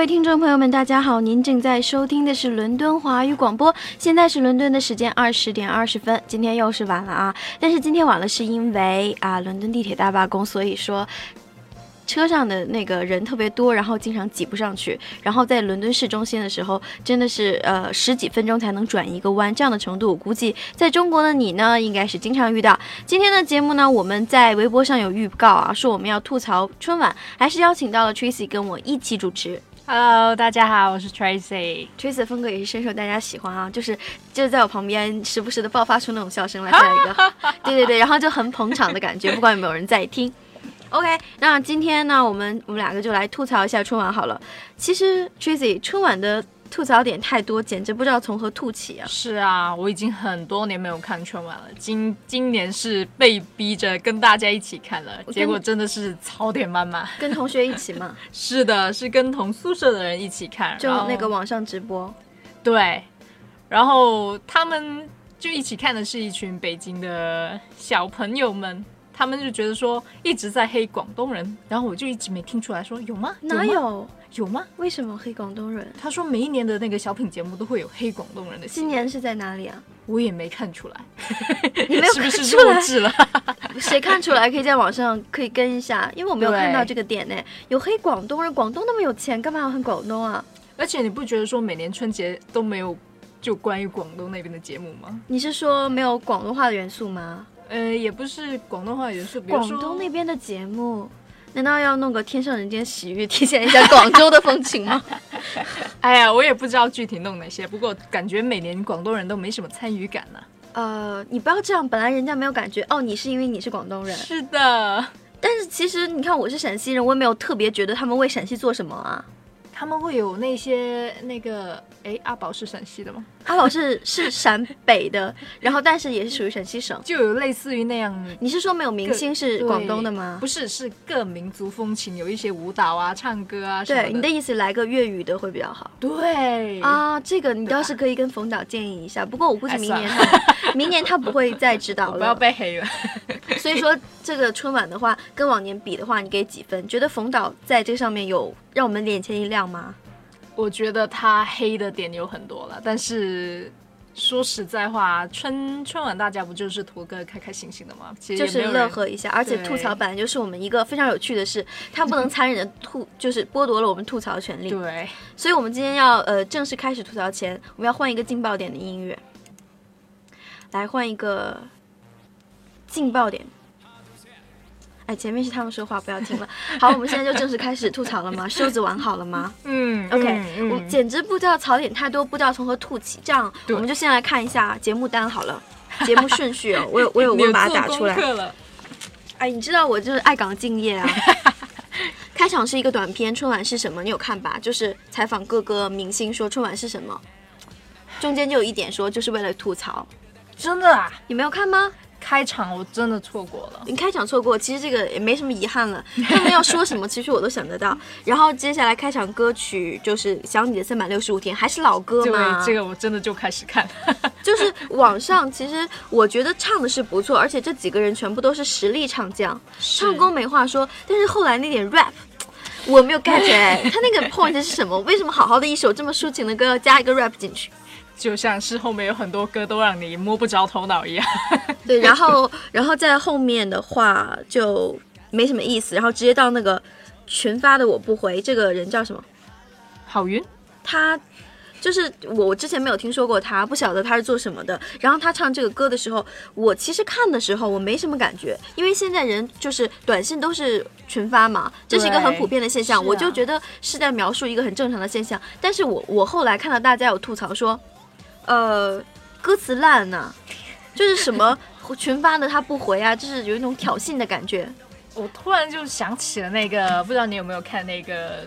各位听众朋友们，大家好，您正在收听的是伦敦华语广播，现在是伦敦的时间二十点二十分，今天又是晚了啊！但是今天晚了是因为啊，伦敦地铁大罢工，所以说。车上的那个人特别多，然后经常挤不上去，然后在伦敦市中心的时候，真的是呃十几分钟才能转一个弯，这样的程度，我估计在中国的你呢，应该是经常遇到。今天的节目呢，我们在微博上有预告啊，说我们要吐槽春晚，还是邀请到了 Tracy 跟我一起主持。Hello，大家好，我是 Tracy。Tracy 的风格也是深受大家喜欢啊，就是就是在我旁边时不时的爆发出那种笑声来，再来一个，对对对，然后就很捧场的感觉，不管有没有人在听。OK，那今天呢，我们我们两个就来吐槽一下春晚好了。其实 Tracy 春晚的吐槽点太多，简直不知道从何吐起啊。是啊，我已经很多年没有看春晚了，今今年是被逼着跟大家一起看了，结果真的是槽点满满。跟同学一起嘛，是的，是跟同宿舍的人一起看，就那个网上直播。对，然后他们就一起看的是一群北京的小朋友们。他们就觉得说一直在黑广东人，然后我就一直没听出来，说有吗？吗哪有？有吗？为什么黑广东人？他说每一年的那个小品节目都会有黑广东人的，今年是在哪里啊？我也没看出来，你没有 是不是？弱智了？谁看出来？可以在网上可以跟一下，因为我没有看到这个点呢。有黑广东人，广东那么有钱，干嘛要黑广东啊？而且你不觉得说每年春节都没有就关于广东那边的节目吗？你是说没有广东话的元素吗？呃，也不是广东话元素，比如广东那边的节目，难道要弄个天上人间喜悦，体现一下广州的风情吗？哎呀，我也不知道具体弄哪些，不过感觉每年广东人都没什么参与感呢、呃，你不要这样，本来人家没有感觉哦，你是因为你是广东人，是的，但是其实你看我是陕西人，我也没有特别觉得他们为陕西做什么啊。他们会有那些那个，哎，阿宝是陕西的吗？阿宝是是陕北的，然后但是也是属于陕西省。就有类似于那样。你是说没有明星是广东的吗？不是，是各民族风情，有一些舞蹈啊、唱歌啊对，你的意思来个粤语的会比较好。对啊，这个你倒是可以跟冯导建议一下，不过我估计明年他 明年他不会再指导 我不要。被黑了。所以说这个春晚的话，跟往年比的话，你给几分？觉得冯导在这上面有让我们眼前一亮吗？我觉得他黑的点有很多了，但是说实在话，春春晚大家不就是图个开开心心的吗？其实就是乐呵一下，而且吐槽本来就是我们一个非常有趣的事，他不能残忍的吐，就是剥夺了我们吐槽的权利。对，所以我们今天要呃正式开始吐槽前，我们要换一个劲爆点的音乐，来换一个劲爆点。哎，前面是他们说话，不要听了。好，我们现在就正式开始吐槽了吗？袖子挽好了吗嗯？OK，、我简直不知道槽点太多，不知道从何吐起。这样，我们就先来看一下节目单好了，节目顺序哦。我有我有我有把它打出来。哎，你知道我就是爱岗敬业啊。开场是一个短片，春晚是什么？你有看吧？就是采访各个明星说春晚是什么，中间就有一点说就是为了吐槽，真的啊！你没有看吗？开场我真的错过了，你开场错过，其实这个也没什么遗憾了。他们要说什么，其实我都想得到。然后接下来开场歌曲就是《想你的三百六十五天》，还是老歌对嘛？这个我真的就开始看，就是网上其实我觉得唱的是不错，而且这几个人全部都是实力唱将，唱功没话说。但是后来那点 rap。我没有 get 哎，他那个 point 是什么？为什么好好的一首这么抒情的歌要加一个 rap 进去？就像是后面有很多歌都让你摸不着头脑一样。对，然后然后在后面的话就没什么意思，然后直接到那个群发的我不回，这个人叫什么？郝云，他就是我，我之前没有听说过他，不晓得他是做什么的。然后他唱这个歌的时候，我其实看的时候我没什么感觉，因为现在人就是短信都是群发嘛，这是一个很普遍的现象，啊我就觉得是在描述一个很正常的现象。但是我我后来看到大家有吐槽说，呃，歌词烂呐、就是什么群发的他不回啊，就是有一种挑衅的感觉。我突然就想起了那个，不知道你有没有看那个。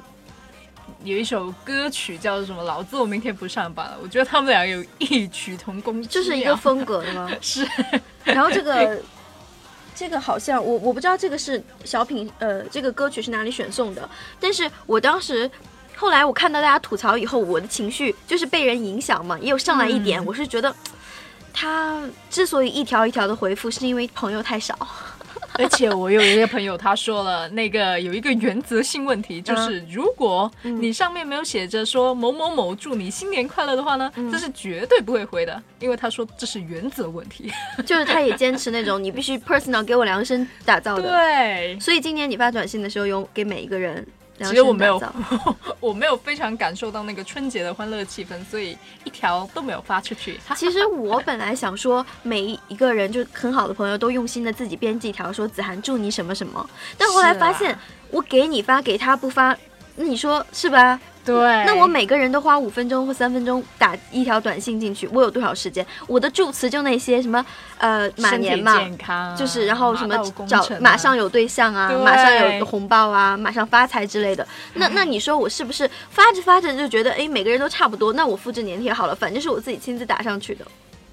有一首歌曲叫做什么“老子我明天不上班了”，我觉得他们俩有异曲同工就是一个风格的吗？是 然后这个这个好像我我不知道这个是小品呃这个歌曲是哪里选送的，但是我当时后来我看到大家吐槽以后，我的情绪就是被人影响嘛，也有上来一点，嗯我是觉得 他之所以一条一条的回复，是因为朋友太少。而且我有一个朋友，他说了，那个有一个原则性问题，就是如果你上面没有写着说某某某祝你新年快乐的话呢，这是绝对不会回的，因为他说这是原则问题。就是他也坚持那种你必须 personal 给我量身打造的。对，所以今年你发短信的时候，有给每一个人量其实我没有。我没有非常感受到那个春节的欢乐气氛，所以一条都没有发出去。其实我本来想说，每一个人就很好的朋友都用心的自己编辑一条说子涵祝你什么什么，但后来发现啊我给你发给他不发，那你说是吧？对，那我每个人都花五分钟或三分钟打一条短信进去，我有多少时间？我的祝词就那些什么呃马年嘛，健康，就是然后什么找马上有对象啊，马上有红包啊，马上发财之类的。那那你说我是不是发着发着就觉得哎每个人都差不多？那我复制粘贴好了，反正是我自己亲自打上去的。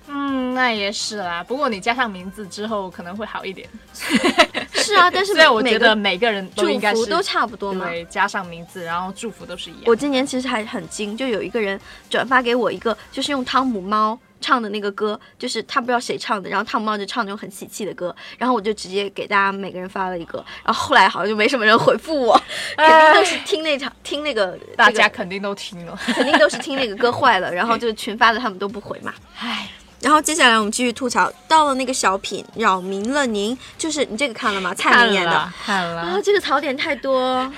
嗯，那也是啦。不过你加上名字之后可能会好一点。是啊，但是所以我觉得每个人都祝福都差不多嘛。对，加上名字，然后祝福都是一样。我今年其实还很精，就有一个人转发给我一个，就是用汤姆猫唱的那个歌，就是他不知道谁唱的，然后汤姆猫就唱那种很喜气的歌，然后我就直接给大家每个人发了一个，然后后来好像就没什么人回复我，肯定都是听那场听那个大家肯定都听了。肯定都是听那个歌坏了，然后 就群发的他们都不回嘛。唉，然后接下来我们继续吐槽，到了那个小品扰民了您，就是你这个看了吗？蔡明演的。看了，看啊，这个槽点太多。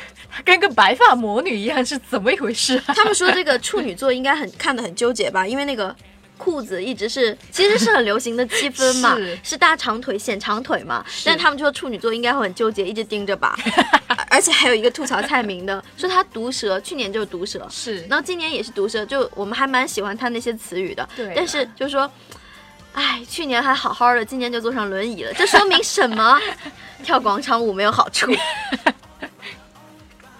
跟个白发魔女一样，是怎么一回事啊？他们说这个处女座应该很看得很纠结吧，因为那个裤子一直是其实是很流行的七分嘛，是大长腿显长腿嘛，但他们说处女座应该会很纠结，一直盯着吧。而且还有一个吐槽蔡明的，说他毒舌，去年就是毒舌，是，然后今年也是毒舌，就我们还蛮喜欢他那些词语的，对但是就说。哎，去年还好好的，今年就坐上轮椅了，这说明什么？跳广场舞没有好处。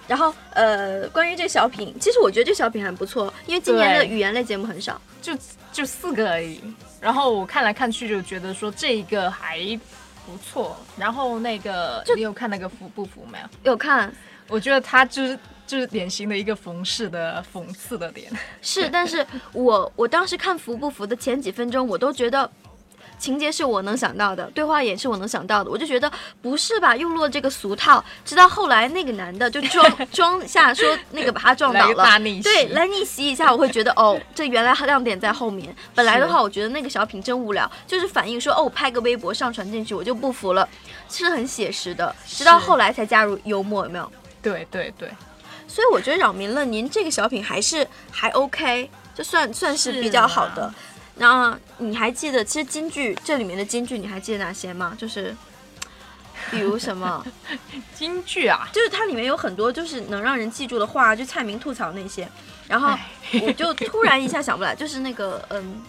然后，呃，关于这小品，其实我觉得这小品还不错，因为今年的语言类节目很少。就就四个而已。然后我看来看去就觉得说这一个还不错。然后那个你有看那个服不服没有？有看我觉得他就是就是典型的一个冯氏的讽刺的点。是，但是我我当时看服不服的前几分钟，我都觉得，情节是我能想到的，对话也是我能想到的，我就觉得不是吧，又落这个俗套。直到后来那个男的就装装下说那个把他撞倒了，对，来逆袭一下，我会觉得哦，这原来亮点在后面。本来的话，我觉得那个小品真无聊，就是反映说哦，拍个微博上传进去，我就不服了，是很写实的。直到后来才加入幽默，有没有？对对对，所以我觉得扰民了，您这个小品还是还 OK，就算算是比较好的是。那你还记得，其实京剧这里面的京剧，你还记得哪些吗？就是，比如什么，京剧啊，就是它里面有很多就是能让人记住的话，就蔡明吐槽那些，然后我就突然一下想不来，就是那个嗯，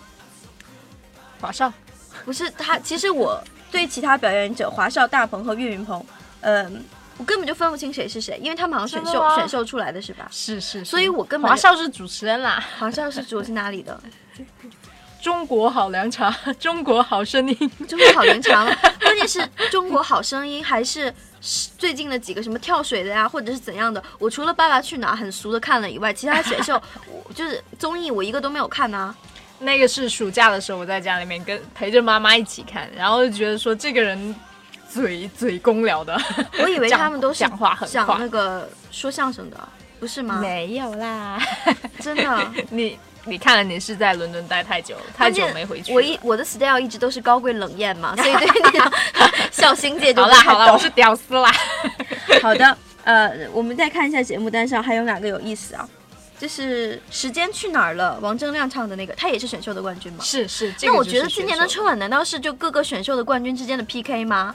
华少。不是他，其实我对其他表演者华少、大鹏和岳云鹏，嗯，我根本就分不清谁是谁，因为他们好像选秀选秀出来的是吧？是是，是。所以我根本华少是主持人啦，华少是主持哪里的？中国好凉茶，中国好声音，中国好凉茶》吗，关键是中国好声音还是最近的几个什么跳水的呀，或者是怎样的？我除了《爸爸去哪儿》很熟的看了以外，其他选秀 我就是综艺我一个都没有看呢、那个是暑假的时候，我在家里面跟陪着妈妈一起看，然后就觉得说这个人嘴嘴公聊的，我以为他们都是讲话很讲快那个说相声的，不是吗？没有啦，真的。你你看了，你是在伦敦待太久，太久没回去。我一我的 style 一直都是高贵冷艳嘛，所以对那种小心姐就好啦好啦，我是屌丝啦。好的，呃，我们再看一下节目单上还有哪个有意思啊？就是时间去哪儿了？王铮亮唱的那个，他也是选秀的冠军吗？是是，这那我觉得今年的春晚难道是就各个选秀的冠军之间的 PK 吗？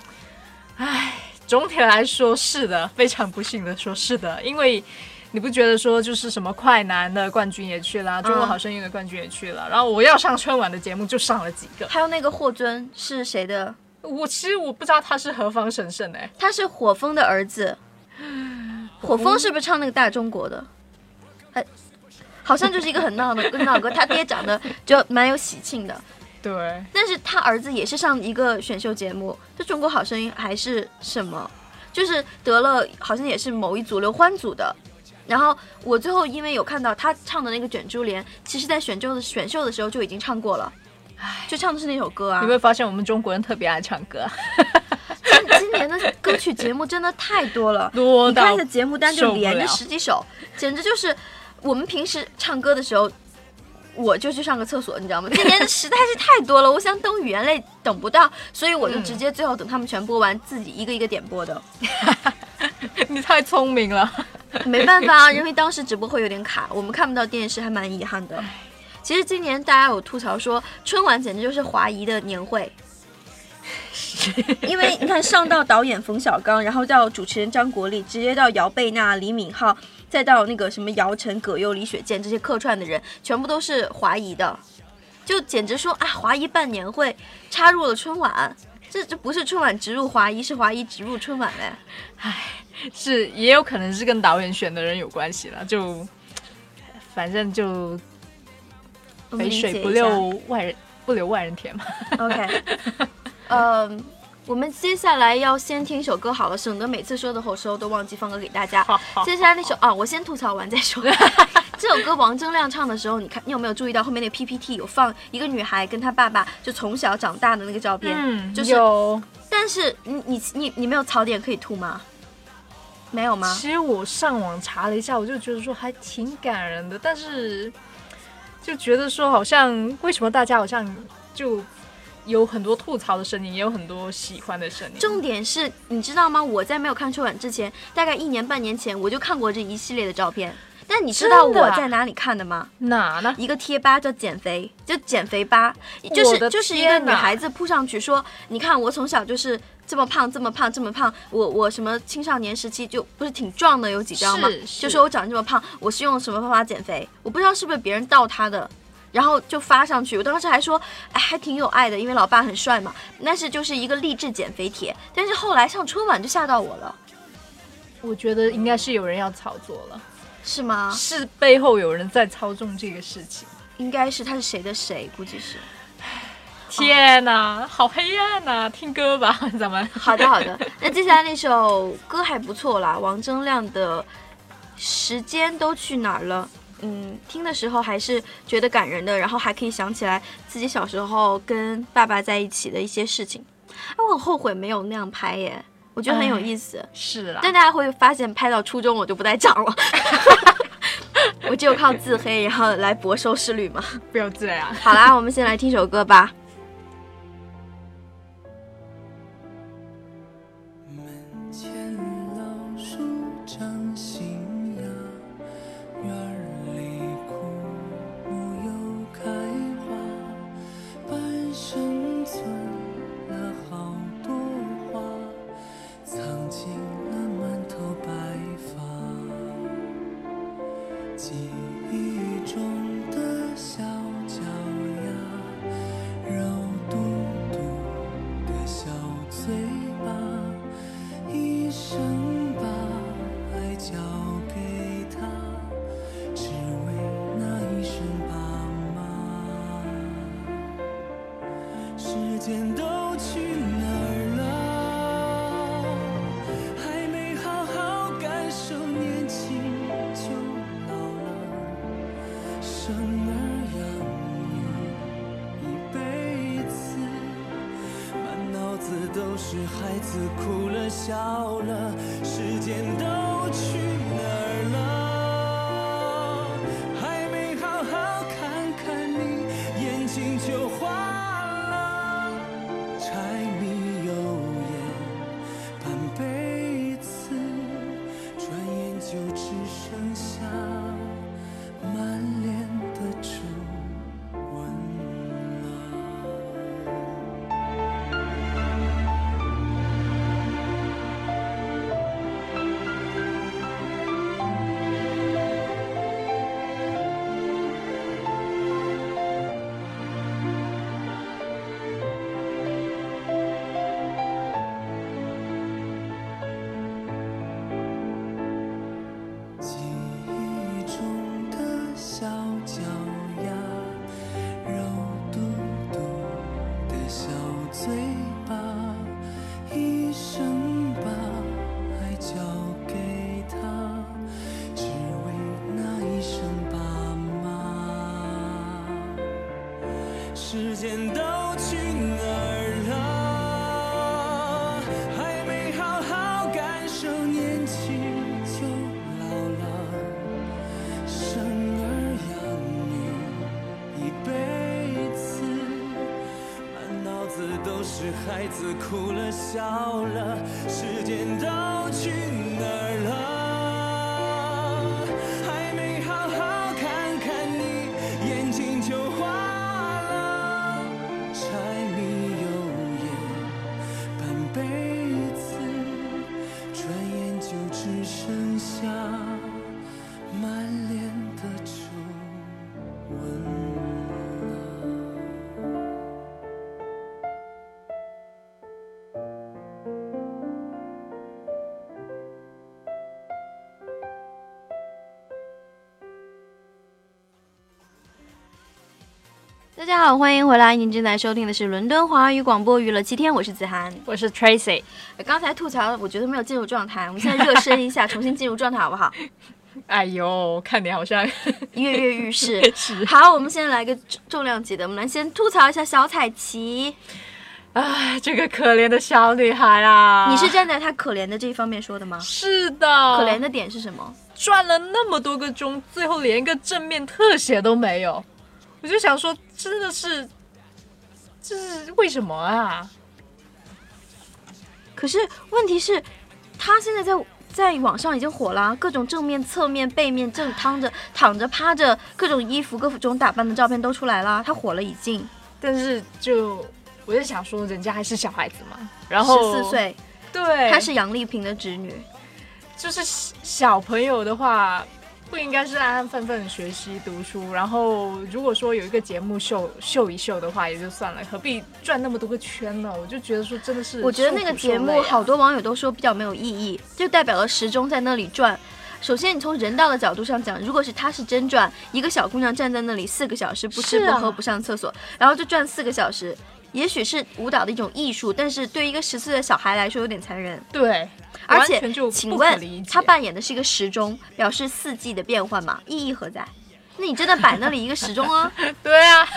唉总体来说是的，非常不幸的说是的，因为你不觉得说就是什么快男的冠军也去了，中国好声音的冠军也去了，然后我要上春晚的节目就上了几个，还有那个霍尊是谁的？我其实我不知道他是何方神圣哎，他是火风的儿子。火风是不是唱那个大中国的？哎，好像就是一个很闹的 闹歌，他爹长得就蛮有喜庆的。对，但是他儿子也是上一个选秀节目，就《中国好声音》还是什么，就是得了，好像也是某一组刘欢组的。然后我最后因为有看到他唱的那个《卷珠帘》，其实在选秀的选秀的时候就已经唱过了，就唱的是那首歌啊你。会发现我们中国人特别爱唱歌，今今年的歌曲节目真的太多了，你看一下节目单就连着十几首，简直就是我们平时唱歌的时候。我就去上个厕所，你知道吗？今年实在是太多了，我想等语言类等不到，所以我就直接最后等他们全播完，自己一个一个点播的。你太聪明了。没办法啊，因为当时直播会有点卡，我们看不到电视，还蛮遗憾的。其实今年大家有吐槽说，春晚简直就是华谊的年会，因为你看上到导演冯小刚，然后到主持人张国立，直接到姚贝娜、李敏镐，再到那个什么姚晨、葛优、李雪健这些客串的人，全部都是华谊的，就简直说啊，华谊办年会插入了春晚。这这不是春晚植入华谊，是华谊植入春晚哎。是，也有可能是跟导演选的人有关系了，就反正就肥水不流外人不流外人田嘛。OK，嗯，我们接下来要先听一首歌好了，省得每次说的时候都忘记放歌给大家。好好接下来那首啊，我先吐槽完再说。这首歌王铮亮唱的时候，你看你有没有注意到后面那个 PPT 有放一个女孩跟她爸爸就从小长大的那个照片？嗯，就是有。但是你你你你没有槽点可以吐吗？没有吗？其实我上网查了一下，我就觉得说还挺感人的，但是就觉得说好像为什么大家好像就有很多吐槽的声音，也有很多喜欢的声音。重点是，你知道吗？我在没有看春晚之前，大概一年半年前我就看过这一系列的照片。但你知道我在哪里看的吗？哪呢？一个贴吧叫减肥，就减肥吧，就是就是一个女孩子扑上去说，你看我从小就是这么胖，这么胖，这么胖，我我什么青少年时期就不是挺壮的，有几张吗？就说我长这么胖，我是用什么方法减肥？我不知道是不是别人盗她的。然后就发上去，我当时还说，哎，还挺有爱的，因为老爸很帅嘛。但是就是一个励志减肥帖，但是后来上春晚就吓到我了，我觉得应该是有人要炒作了，是吗？是背后有人在操纵这个事情。应该是他是谁的谁，估计是。天哪，好黑暗呐！听歌吧，咱们。好的，好的。那接下来那首歌还不错啦，王铮亮的《时间都去哪儿了》。嗯，听的时候还是觉得感人的，然后还可以想起来自己小时候跟爸爸在一起的一些事情。哎，我很后悔没有那样拍耶，我觉得很有意思。是啦，但大家会发现，拍到初中我就不再讲了，我只有靠自黑，然后来博收视率嘛。不要这样。好啦，我们先来听首歌吧。门哭了孩子哭了笑了。时间都去哪儿了？大家好，欢迎回来，您正在收听的是伦敦华语广播娱乐七天，我是子涵。我是 Tracy，刚才吐槽，我觉得没有进入状态，我们现在热身一下，重新进入状态好不好？哎呦，看你好像跃跃欲试。好，我们现在来个重重量级的，我们来先吐槽一下小彩旗。哎，这个可怜的小女孩啊！你是站在她可怜的这一方面说的吗？是的，可怜的点是什么？转了那么多个钟，最后连一个正面特写都没有，我就想说，真的是，这是为什么啊？可是问题是，他现在在在网上已经火了，各种正面、侧面、背面，正躺着、躺着、趴着，各种衣服、各种打扮的照片都出来了，他火了已经但是就我就想说，人家还是小孩子嘛，然后十四，岁，对，她是杨丽萍的侄女。就是小朋友的话，不应该是安安分分学习读书，然后如果说有一个节目秀秀一秀的话，也就算了，何必转那么多个圈呢？我就觉得说真的是，我觉得那个节目好多网友都说比较没有意义，就代表了时钟在那里转。首先，你从人道的角度上讲，如果是他是真转，一个小姑娘站在那里四个小时不吃不喝不上厕所，然后就转四个小时，也许是舞蹈的一种艺术，但是对于一个十岁的小孩来说有点残忍。对，而且请问他扮演的是一个时钟，表示四季的变换嘛？意义何在？那你真的摆那里一个时钟啊？对啊，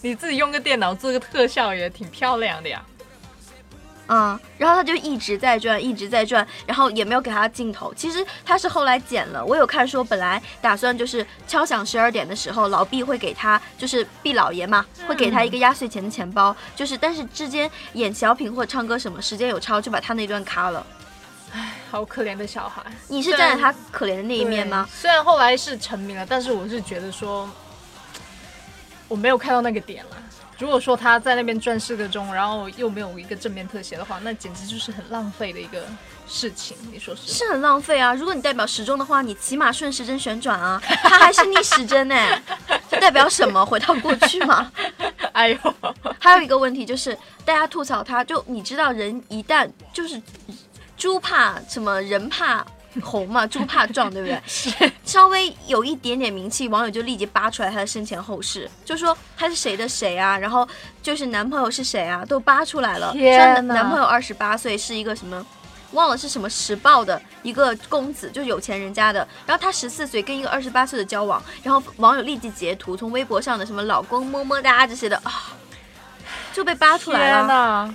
你自己用个电脑做个特效也挺漂亮的呀。嗯，然后他就一直在转，一直在转，然后也没有给他镜头。其实他是后来剪了，我有看说，本来打算就是敲响十二点的时候，老毕会给他，就是毕老爷嘛，会给他一个压岁钱的钱包，就是但是之间演小品或者唱歌什么时间有超，就把他那段卡了。好可怜的小孩。你是站在他可怜的那一面吗？虽然后来是成名了，但是我是觉得说，我没有看到那个点了。如果说他在那边转四个钟，然后又没有一个正面特写的话，那简直就是很浪费的一个事情。你说是？是很浪费啊！如果你代表时钟的话，你起码顺时针旋转啊，它还是逆时针呢，这代表什么？回到过去吗？哎呦，还有一个问题就是，大家吐槽他，就你知道，人一旦就是猪怕什么，人怕。红嘛，猪怕壮，对不对？是稍微有一点点名气，网友就立即扒出来他的生前后事，就说他是谁的谁啊，然后就是男朋友是谁啊，都扒出来了。天男朋友二十八岁，是一个什么，忘了是什么时报的一个公子，就是有钱人家的。然后他十四岁跟一个二十八岁的交往，然后网友立即截图，从微博上的什么老公么么哒这些的啊，就被扒出来了。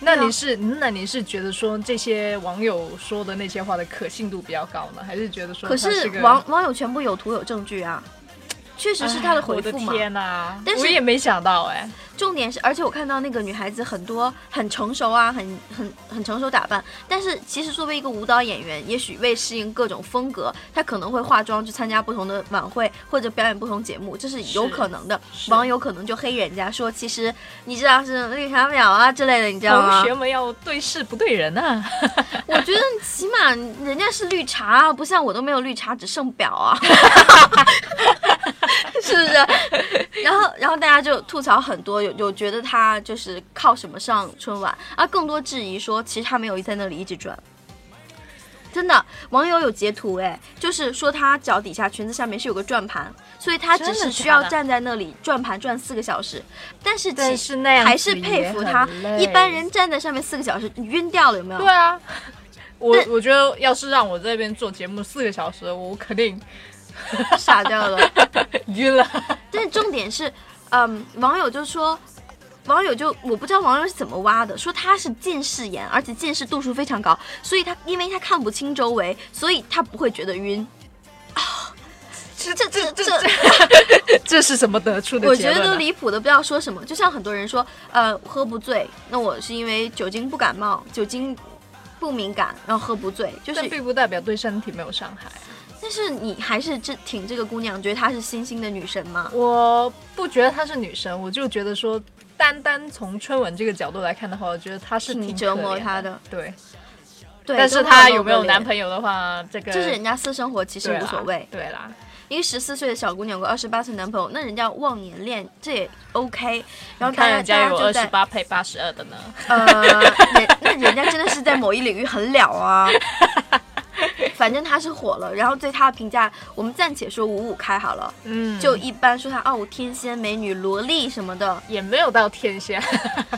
那你是那你是觉得说这些网友说的那些话的可信度比较高呢，还是觉得说？可是网网友全部有图有证据啊，确实是他的回复嘛。天哪！我也没想到哎。重点是，而且我看到那个女孩子很多很成熟啊，很很很成熟打扮。但是其实作为一个舞蹈演员，也许为适应各种风格，她可能会化妆去参加不同的晚会或者表演不同节目，这是有可能的。网友可能就黑人家说，其实你知道是绿茶婊啊之类的，你知道吗？同学们要对事不对人啊！我觉得起码人家是绿茶，不像我都没有绿茶，只剩婊啊。是不是？然后，然后大家就吐槽很多，有有觉得他就是靠什么上春晚，而更多质疑说，其实他没有在那里一直转。真的，网友有截图，哎，就是说他脚底下裙子下面是有个转盘，所以他只是需要站在那里转盘转四个小时。但是其实还是佩服他，一般人站在上面四个小时晕掉了，有没有？对啊，我我觉得要是让我这边做节目四个小时，我肯定。傻掉了，晕了。但是重点是，嗯，网友就说，网友就我不知道网友是怎么挖的，说他是近视眼，而且近视度数非常高，所以他因为他看不清周围，所以他不会觉得晕。啊，这这这这 这是什么得出的？我觉得都离谱的，不知道说什么。就像很多人说，呃，喝不醉，那我是因为酒精不感冒，酒精不敏感，然后喝不醉，就是并不代表对身体没有伤害。但是你还是这挺这个姑娘，觉得她是星星的女神吗？我不觉得她是女神，我就觉得说，单单从春晚这个角度来看的话，我觉得她是挺折磨她的。对，对。但是她有没有男朋友的话，这个这是人家私生活，其实无所谓。对啦，一个十四岁的小姑娘有个二十八岁男朋友，那人家忘年恋这也 OK。然后看人家有二十八配八十二的呢。呃，那人家真的是在某一领域很了啊。反正他是火了，然后对他的评价，我们暂且说五五开好了。嗯，就一般说他哦，天仙美女、萝莉什么的，也没有到天仙，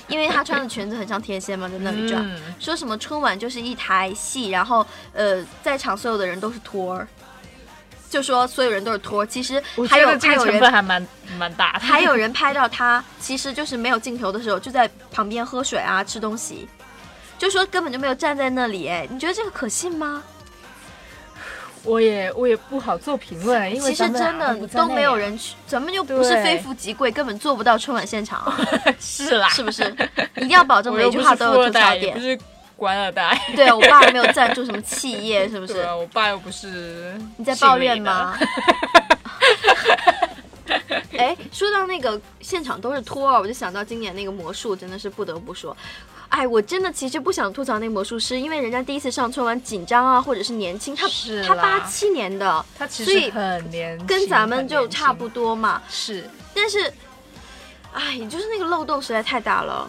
因为他穿的裙子很像天仙嘛，在那里转。说什么春晚就是一台戏，然后呃，在场所有的人都是托儿，就说所有人都是托儿。其实还有还有人还蛮蛮大的，还有人拍到他，其实就是没有镜头的时候就在旁边喝水啊、吃东西，就说根本就没有站在那里。哎，你觉得这个可信吗？我也我也不好做评论，因为其实真的都没有人去，咱们又不是非富即贵，根本做不到春晚现场。是啦，是不是？一定要保证每句话都有吐槽点。不是官二代。对我爸没有赞助什么企业，是不是？我爸又不是。你在抱怨吗？哎，说到那个现场都是托儿，我就想到今年那个魔术，真的是不得不说。哎，我真的其实不想吐槽那个魔术师，因为人家第一次上春晚紧张啊，或者是年轻，他他八七年的，他其实很年轻，跟咱们就差不多嘛。是，但是，哎，就是那个漏洞实在太大了。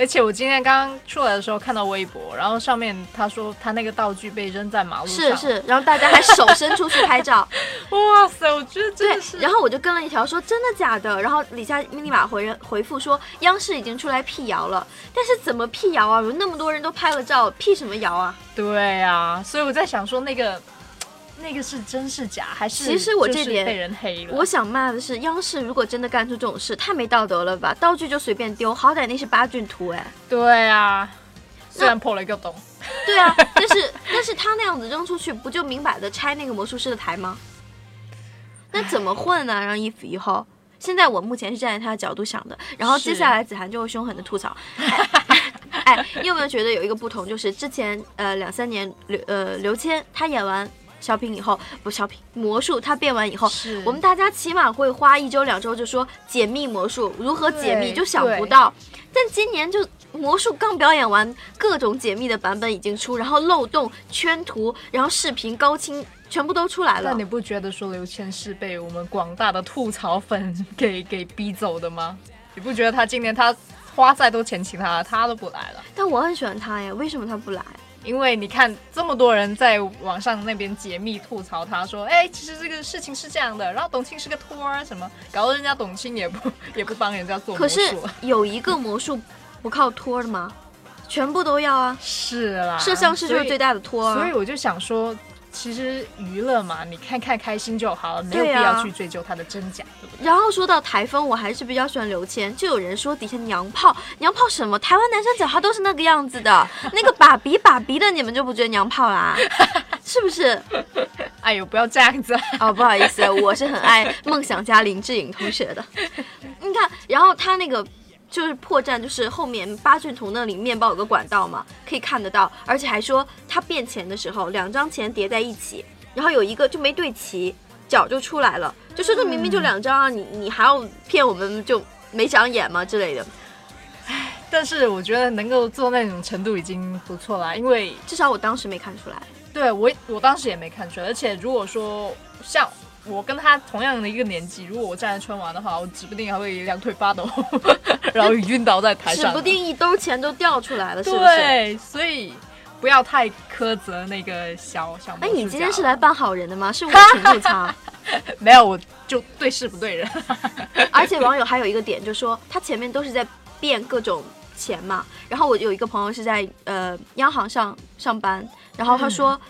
而且我今天刚刚出来的时候看到微博，然后上面他说他那个道具被扔在马路上，是是，然后大家还手伸出去拍照，哇塞，我觉得真的是。然后我就跟了一条说真的假的，然后李下密码回人回复说央视已经出来辟谣了，但是怎么辟谣啊？有那么多人都拍了照，辟什么谣啊？对啊，所以我在想说那个。那个是真是假，还是其实我这点被人黑了？我想骂的是，央视如果真的干出这种事，太没道德了吧？道具就随便丢，好歹那是八骏图哎。对啊，虽然破了一个洞，对啊，但是但是他那样子扔出去，不就明摆着拆那个魔术师的台吗？那怎么混呢？让衣服以后，现在我目前是站在他的角度想的，然后接下来子涵就会凶狠的吐槽。哎，你有没有觉得有一个不同，就是之前呃两三年刘呃刘谦他演完小品以后，不小品魔术他变完以后，是我们大家起码会花一周两周就说解密魔术如何解密，就想不到。但今年就魔术刚表演完，各种解密的版本已经出，然后漏洞、圈图，然后视频高清全部都出来了那。你不觉得说刘谦是被我们广大的吐槽粉给给逼走的吗？你不觉得他今年他花再多钱请他，他都不来了？但我很喜欢他呀，为什么他不来？因为你看这么多人在网上那边解密吐槽他说，哎，其实这个事情是这样的，然后董卿是个托儿什么，搞得人家董卿也不 也不帮人家做魔可是。有一个魔术不靠托的吗？全部都要啊！是啦，摄像师就是最大。大的托啊！所以我就想说，其实娱乐嘛，你看看开心就好了，没有必要去追究它的真假，对不对？然后说到台风，我还是比较喜欢刘谦。就有人说底下娘炮，娘炮什么？台湾男生讲话都是那个样子的，那个爸比爸比的，你们就不觉得娘炮啦？是不是？哎呦，不要这样子。哦，不好意思，我是很爱梦想家林志颖同学的。你看，然后他那个就是破绽，就是后面八骏图那里面包有个管道嘛，可以看得到，而且还说他变钱的时候，两张钱叠在一起，然后有一个就没对齐，角就出来了，就说这明明就两张啊，你你还要骗我们就没长眼吗之类的。但是我觉得能够做那种程度已经不错了，因为至少我当时没看出来。对我我当时也没看出来，而且如果说像我跟他同样的一个年纪，如果我站在春晚的话，我指不定还会两腿发抖，然后晕倒在台上，指不定一兜钱都掉出来了，是不是？对，所以不要太苛责那个小小哎，你今天是来扮好人的吗？是我 请吐槽。没有，我就对事不对人。而且网友还有一个点，就说他前面都是在变各种钱嘛。然后我有一个朋友是在呃央行上上班，然后他说。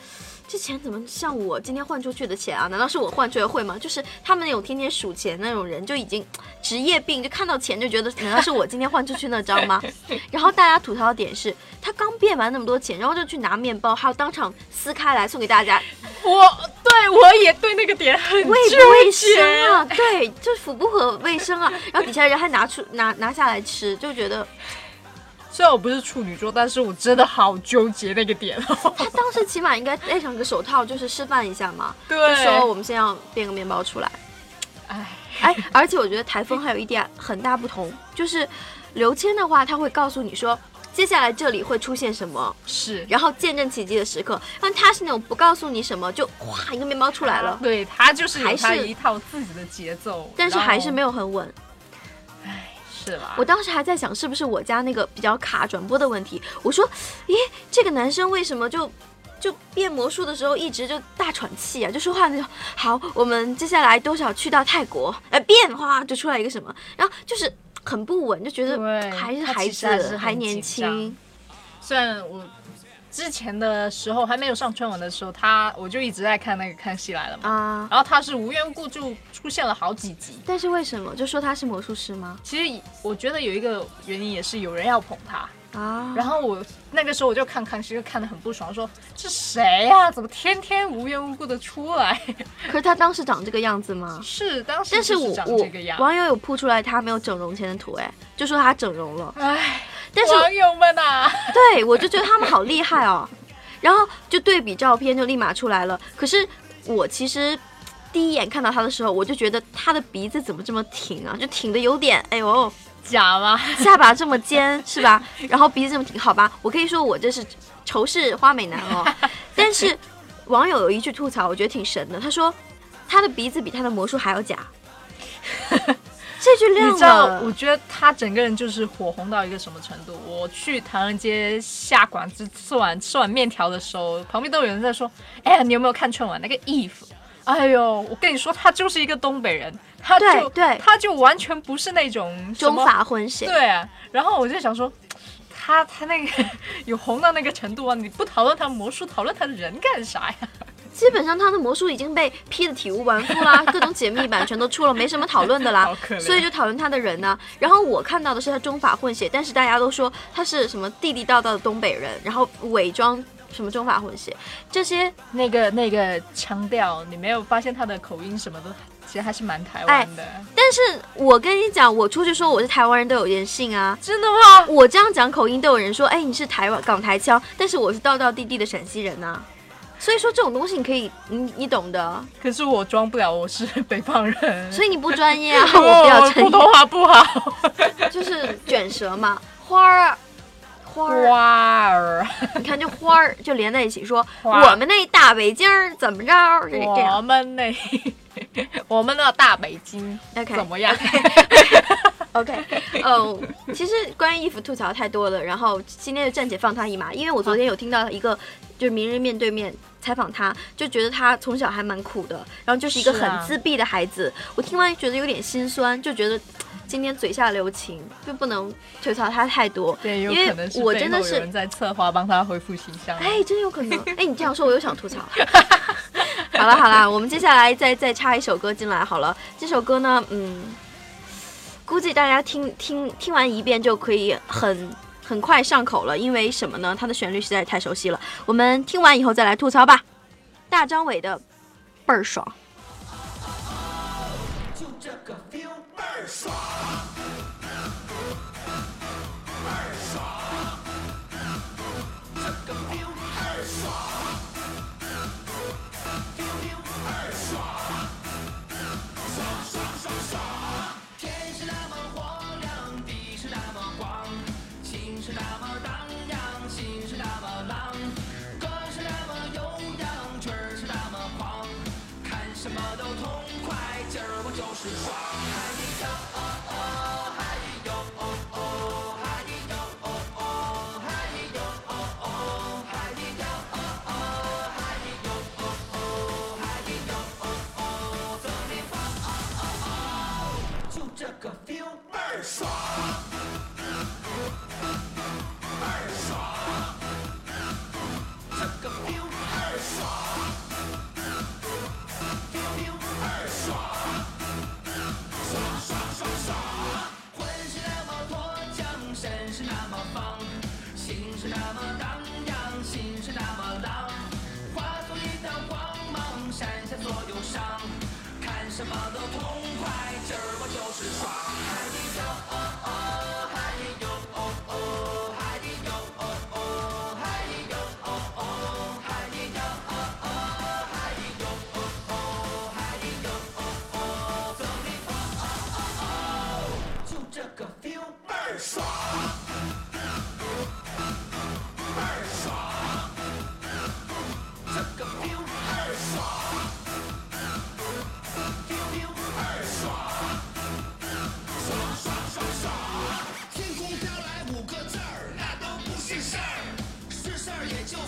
这钱怎么像我今天换出去的钱啊？难道是我换出来会吗？就是他们那种天天数钱那种人，就已经职业病，就看到钱就觉得难道是我今天换出去那张吗？然后大家吐槽的点是，他刚变完那么多钱，然后就去拿面包，还要当场撕开来送给大家，我对我也对那个点很卫不卫生啊？对，就符不合卫生啊。然后底下人还拿出拿拿下来吃，就觉得虽然我不是处女座，但是我真的好纠结那个点哦。他当时起码应该戴上个手套，就是示范一下嘛，对就说我们先要变个面包出来。哎，哎，而且我觉得台风还有一点很大不同，就是刘谦的话，他会告诉你说。接下来这里会出现什么，是，然后见证奇迹的时刻。但他是那种不告诉你什么，就哗一个面包出来了，对他就是还是一套自己的节奏，但是还是没，有很稳。哎，是啦，我当时还在想，是不是我家那个比较卡转播的问题？我说，咦，这个男生为什么就就变魔术的时候一直就大喘气啊？就说话那种。好，我们接下来多少去到泰国，哎，变化就出来一个什么，然后就是很不稳，就觉得还是孩子，还年轻。虽然我之前的时候还没有上春晚的时候，他我就一直在看那个《康熙来了》嘛，啊。然后他是无缘无故就出现了好几集。但是为什么就说他是魔术师吗？其实我觉得有一个原因也是有人要捧他，啊，然后我那个时候我就看康熙，就看得很不爽，说这谁呀、怎么天天无缘无故的出来？可是他当时长这个样子吗？是当时但是我我这个样。网友有铺出来他没有整容前的图，哎，就说他整容了。唉，但是网友们啊，对，我就觉得他们好厉害哦。然后就对比照片就立马出来了。可是我其实第一眼看到他的时候，我就觉得他的鼻子怎么这么挺啊？就挺的有点，哎呦，假吗？下巴这么尖是吧？然后鼻子这么挺，好吧？我可以说我这是仇视花美男哦。但是网友有一句吐槽，我觉得挺神的，他说他的鼻子比他的魔术还要假。这句亮你知道，了我，觉得他整个人就是火红到一个什么程度？我去唐人街下馆子吃完吃完面条的时候，旁边都有人在说：“哎呀，你有没有看春晚那个 Eve？” 哎呦，我跟你说，他就是一个东北人，他就对对他就完全不是那种中法混血。对啊，然后我就想说，他他那个 有红到那个程度啊！你不讨论他魔术，讨论他的人干啥呀？基本上他的魔术已经被批的体无完肤啦，各种解密版全都出了，没什么讨论的啦 所以就讨论他的人呢。然后我看到的是他中法混血，但是大家都说他是什么地地道道的东北人，然后伪装什么中法混血，这些那个那个腔调，你没有发现他的口音什么的，其实还是蛮台湾的。但是我跟你讲，我出去说我是台湾人都有人信啊。真的吗？我这样讲口音都有人说，哎，你是台湾港台腔，但是我是道道地地的陕西人呐、所以说这种东西你可以，你你懂的，可是我装不了，我是北方人，所以你不专业啊，我不要普通话不好。就是卷舌嘛，花儿啊，花儿。啊，花儿，你看这花儿就连在一起说，花我们那大北京儿怎么着，这这我们那 我们那大北京，OK。怎么样？OK，嗯，其实关于衣服吐槽太多了，然后今天就暂且放他一马，因为我昨天有听到一个就是名人面对面采访他，就觉得他从小还蛮苦的，然后就是一个很自闭的孩子，我听完觉得有点心酸，就觉得今天嘴下留情，就不能吐槽他太多，对，有因为可能是背我真的是有人在策划帮他恢复形象。哎，真有可能。哎，你这样说，我又想吐槽。好了好了，我们接下来再再插一首歌进来好了。这首歌呢，嗯，估计大家听听听完一遍就可以很很快上口了，因为什么呢？它的旋律实在是太熟悉了。我们听完以后再来吐槽吧。大张伟的倍儿爽。就这个 feel 倍儿爽，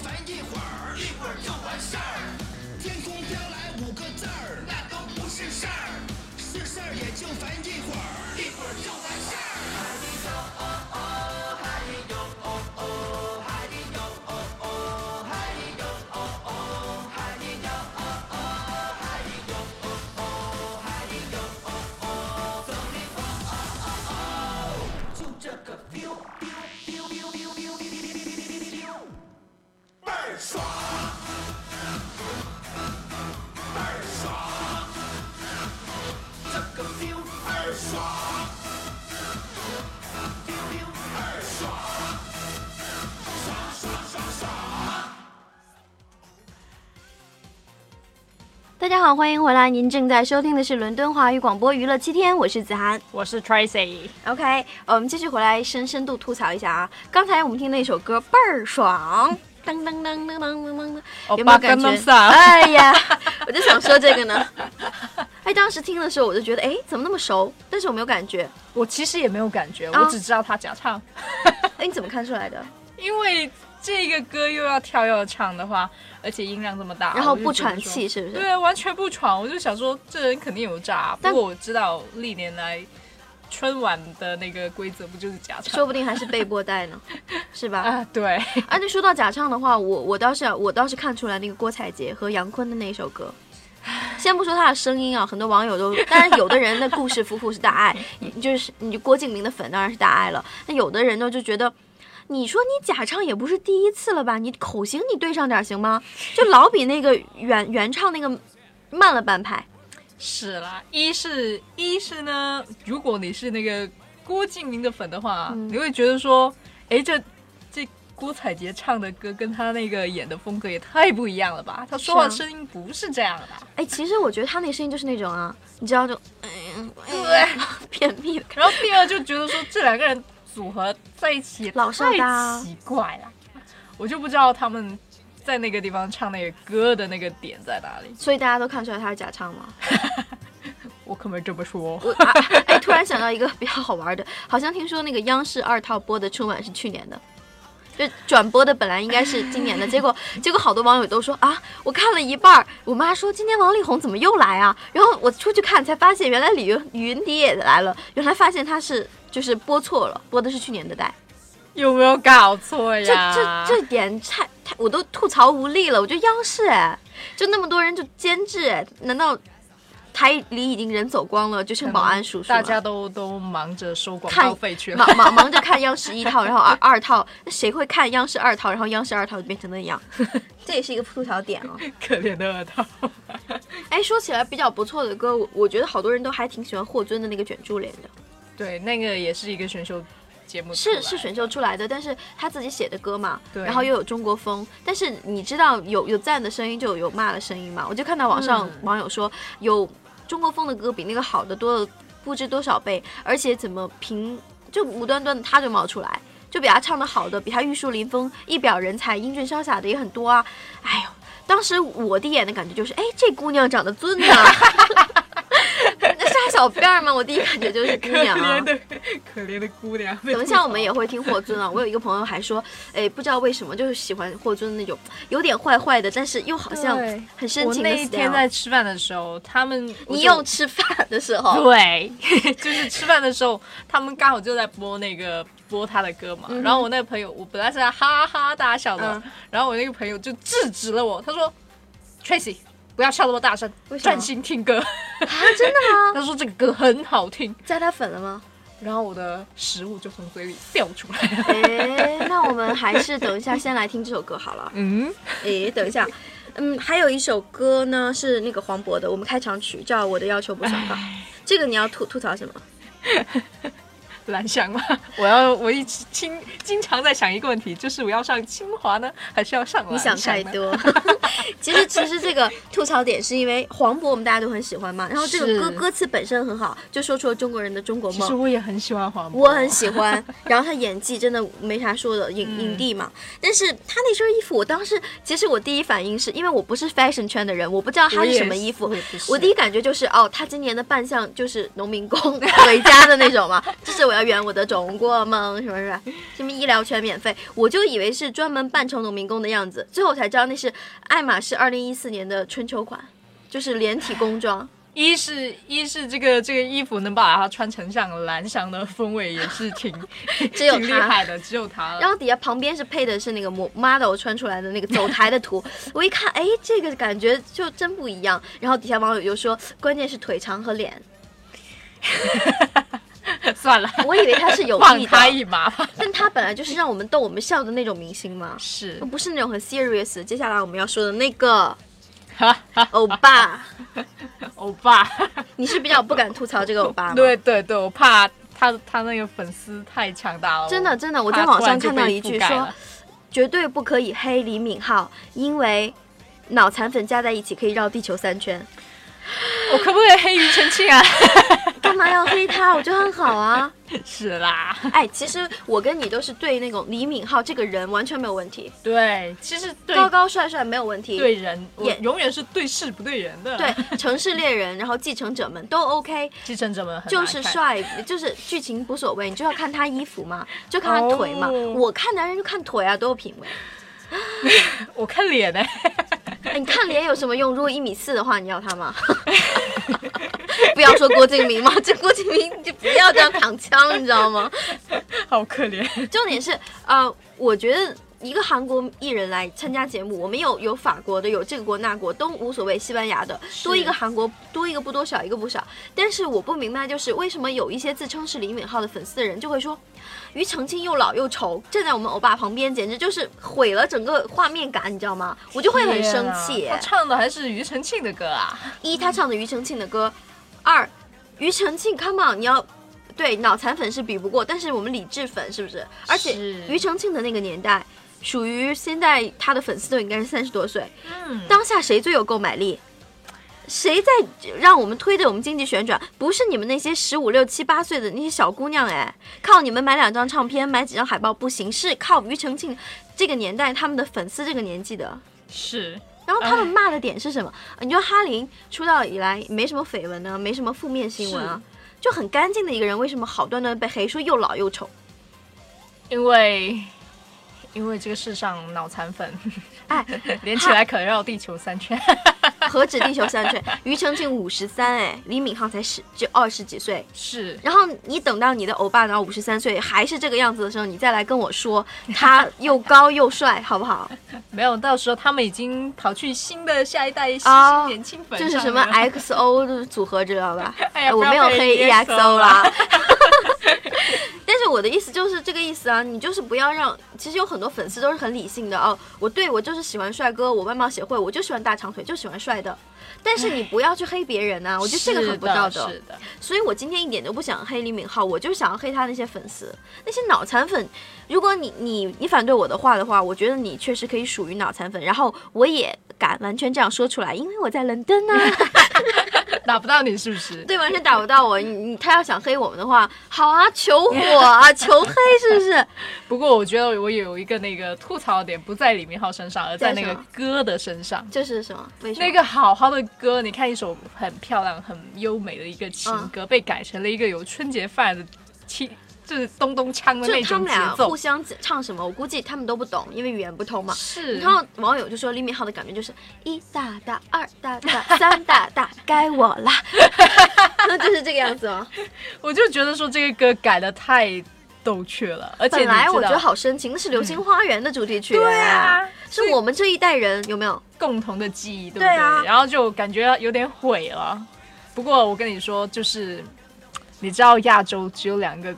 烦一会儿，一会儿就完事儿。天空飘来五个字儿，那都不是事儿，是事儿也就烦一会儿，好，欢迎回来，您正在收听的是伦敦华语广播娱乐七天，我是子涵。我是 Tracy，OK，我们继续回来深深度吐槽一下啊！刚才我们听那首歌倍儿爽，有没有感觉？哎呀，我就想说这个呢。哎，当时听的时候我就觉得，哎，怎么那么熟？但是我没有感觉。我其实也没有感觉，啊我只知道他假唱，哎，你怎么看出来的？因为这个歌又要跳又要唱的话，而且音量这么大，然后不喘气，是不是？对，完全不喘。我就想说，这人肯定有诈。不过我知道历年来春晚的那个规则不就是假唱？说不定还是被播带呢，是吧？啊，对，而且说到假唱的话，我我倒是我倒是看出来那个郭采洁和杨坤的那首歌。先不说他的声音啊，很多网友都，当然有的人的故事夫妇是大爱，就是你郭敬明的粉当然是大爱了。那有的人呢就觉得，你说你假唱也不是第一次了吧？你口型你对上点行吗？就老比那个原原唱那个慢了半拍。是啦，一是一是呢，如果你是那个郭敬明的粉的话，嗯你会觉得说，哎，这这郭采洁唱的歌跟他那个演的风格也太不一样了吧？他说话声音不是这样的。哎，其实我觉得他那声音就是那种啊，你知道就，嗯，对，便秘的。然后第二就觉得说这两个人组合在一起老少搭太奇怪了，我就不知道他们在那个地方唱那个歌的那个点在哪里。所以大家都看出来他是假唱吗？我可没这么说。我啊，哎，突然想到一个比较好玩的，好像听说那个央视二套播的春晚是去年的，就转播的本来应该是今年的，结果结果好多网友都说啊，我看了一半儿，我妈说今天王力宏怎么又来啊？然后我出去看才发现，原来李云李云迪也来了，原来发现他是就是播错了，播的是去年的带，有没有搞错呀？这这这点太太我都吐槽无力了。我觉得央视哎，就那么多人就监制哎，难道台里已经人走光了，就剩保安叔叔？大家都都忙着收广告费去了。忙忙 忙着看央视一套，然后二二套，那谁会看央视二套？然后央视二套就变成那样，这也是一个吐槽点哦。可怜的二套，哎，说起来比较不错的歌，我我觉得好多人都还挺喜欢霍尊的那个卷珠帘的，对，那个也是一个选秀节目，是是选秀出来的，但是他自己写的歌嘛，对然后又有中国风，但是你知道有有赞的声音就有骂的声音嘛？我就看到网上嗯网友说，有中国风的歌比那个好的多了不知多少倍，而且怎么凭就无端端的他就冒出来，就比他唱的好的，比他玉树临风、一表人才、英俊潇洒的也很多啊！哎呦，当时我第一眼的感觉就是，哎，这姑娘长得尊呐、那是她小辫儿吗？我第一感觉就是姑娘啊怜。的可怜的姑娘。等一下，我们也会听霍尊啊。我有一个朋友还说，哎，不知道为什么就是喜欢霍尊那种有点坏坏的，但是又好像很深情的我那一。天在吃饭的时候，他们你又吃饭的时候，对，就是吃饭的时候，他们刚好就在播那个播他的歌嘛。嗯然后我那个朋友，我本来是在哈哈大笑的，嗯然后我那个朋友就制止了我，他说：“Tracy，不要笑那么大声为，什么专心听歌。啊，真的吗？他说这个歌很好听，加他粉了吗？然后我的食物就从嘴里掉出来了。哎，那我们还是等一下先来听这首歌好了。嗯，哎，等一下，嗯，还有一首歌呢是那个黄渤的，我们开场曲叫《我的要求不想到》，这个你要吐吐槽什么？蓝翔吗，我要我一直经经常在想一个问题，就是我要上清华呢，还是要上蓝你想？太多。其实其实这个吐槽点是因为黄渤我们大家都很喜欢嘛，然后这个歌歌词本身很好，就说出了中国人的中国梦其实。我也很喜欢黄渤，我很喜欢，然后他演技真的没啥说的，影嗯影帝嘛。但是他那身衣服，我当时其实我第一反应是因为我不是 fashion 圈的人，我不知道他是什么衣服我第一感觉就是哦，他今年的扮相就是农民工 回家的那种嘛，就是我要圆我的中国梦，什么什么什么医疗全免费，我就以为是专门扮成农民工的样子，最后才知道那是爱马仕二零一四年的春秋款，就是连体工装。一是一是这个这个衣服能把它穿成像蓝翔的风味，也是挺 只有挺厉害的，只有他了。然后底下旁边是配的是那个模 model 穿出来的那个走台的图，我一看，哎，这个感觉就真不一样。然后底下网友就说，关键是腿长和脸，算了，我以为他是有放他，一马。但他本来就是让我们逗我们笑的那种明星嘛，是，不是那种很 serious。接下来我们要说的那个 欧巴，欧巴。你是比较不敢吐槽这个欧巴吗？对对对，我怕他他那个粉丝太强大了。真的真的，我在网上看到一句说绝对不可以黑李敏镐，因为脑残粉加在一起可以绕地球三圈。我可不可以黑庾澄庆啊？干嘛要黑他？我觉得很好啊。是啦，哎，其实我跟你都是对那种李敏镐这个人完全没有问题，对，其实对高高帅帅没有问题。对人，我也永远是对事不对人的。对，城市猎人，然后继承者们都 OK，继承者们很就是。帅，就是剧情无所谓，你就要看他衣服嘛，就看他腿嘛。哦我看男人就看腿啊，多有品味。我看脸呢、哎你看脸有什么用？如果一米四的话，你要他吗？不要说郭敬明嘛，这郭敬明就不要这样躺枪，你知道吗？好可怜。重点是，呃，我觉得一个韩国艺人来参加节目，我们有有法国的，有这个国那国都无所谓，西班牙的多一个韩国多一个不多少一个不少。但是我不明白，就是为什么有一些自称是李敏镐的粉丝的人就会说，庾澄庆又老又丑，站在我们欧巴旁边，简直就是毁了整个画面感，你知道吗？我就会很生气他唱的还是庾澄庆的歌啊？一，他唱的庾澄庆的歌；二，庾澄庆，come on，你要对脑残粉是比不过，但是我们理智粉是不是？而且是庾澄庆的那个年代，属于现在他的粉丝都应该是三十多岁，嗯，当下谁最有购买力？谁在让我们推着我们经济旋转？不是你们那些十五六七八岁的那些小姑娘哎，靠你们买两张唱片、买几张海报不行，是靠庾澄庆这个年代他们的粉丝这个年纪的。是然后他们骂的点是什么？你说哈林出道以来没什么绯闻呢，没什么负面新闻啊，就很干净的一个人，为什么好端端被黑，说又老又丑？因为因为这个世上脑残粉 哎，连起来可绕地球三圈。何止地球三岁？庾澄庆五十三，哎，李敏镐才十就二十几岁。是然后你等到你的欧巴到五十三岁还是这个样子的时候，你再来跟我说 他又高又帅，好不好？没有，到时候他们已经跑去新的下一代新年轻粉就是什么 XO 的组合，知道吧？哎呀我没有黑 EXO 啦。但是我的意思就是这个意思啊，你就是不要让，其实有很多粉丝都是很理性的哦。我对我就是喜欢帅哥，我外貌协会，我就喜欢大长腿，就喜欢帅的。但是你不要去黑别人啊，我觉得这个很不道德。是的，所以我今天一点都不想黑李敏镐，我就想要黑他那些粉丝，那些脑残粉。如果你你你反对我的话的话，我觉得你确实可以属于脑残粉，然后我也敢完全这样说出来，因为我在伦敦啊，打不到你是不是？对，完全打不到我。你你他要想黑我们的话，好啊，求火啊，求黑是不是？不过我觉得我有一个那个吐槽点不在李明浩身上，而在那个歌的身上。就是什么？为什么？那个好好的歌，你看一首很漂亮、很优美的一个情歌，被改成了一个有春节范的轻，就是咚咚锵的那种节他们俩奏互。相唱什么，我估计他们都不懂，因为语言不通嘛。是，然后网友就说李敏镐的感觉就是一大大二大大三大大该我啦，那就是这个样子哦。我就觉得说这个歌改的太逗趣了，而且本来我觉得好深情，那是《流星花园》的主题曲，对啊，是我们这一代人有没有？共同的记忆，对不对啊然后就感觉有点毁了。不过我跟你说，就是你知道亚洲只有两个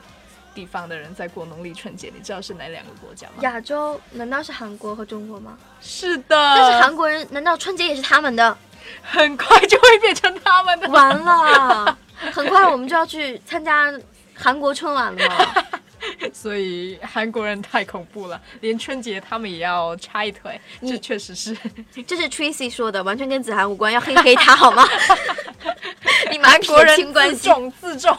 地方的人在过农历春节，你知道是哪两个国家吗？亚洲难道是韩国和中国吗？是的，但是韩国人难道春节也是他们的？很快就会变成他们的。完了，很快我们就要去参加韩国春晚了吗？所以韩国人太恐怖了，连春节他们也要插一腿，这确实是。这是 Tracy 说的，完全跟子涵无关，要黑黑他好吗？你们韩国人自。重自重，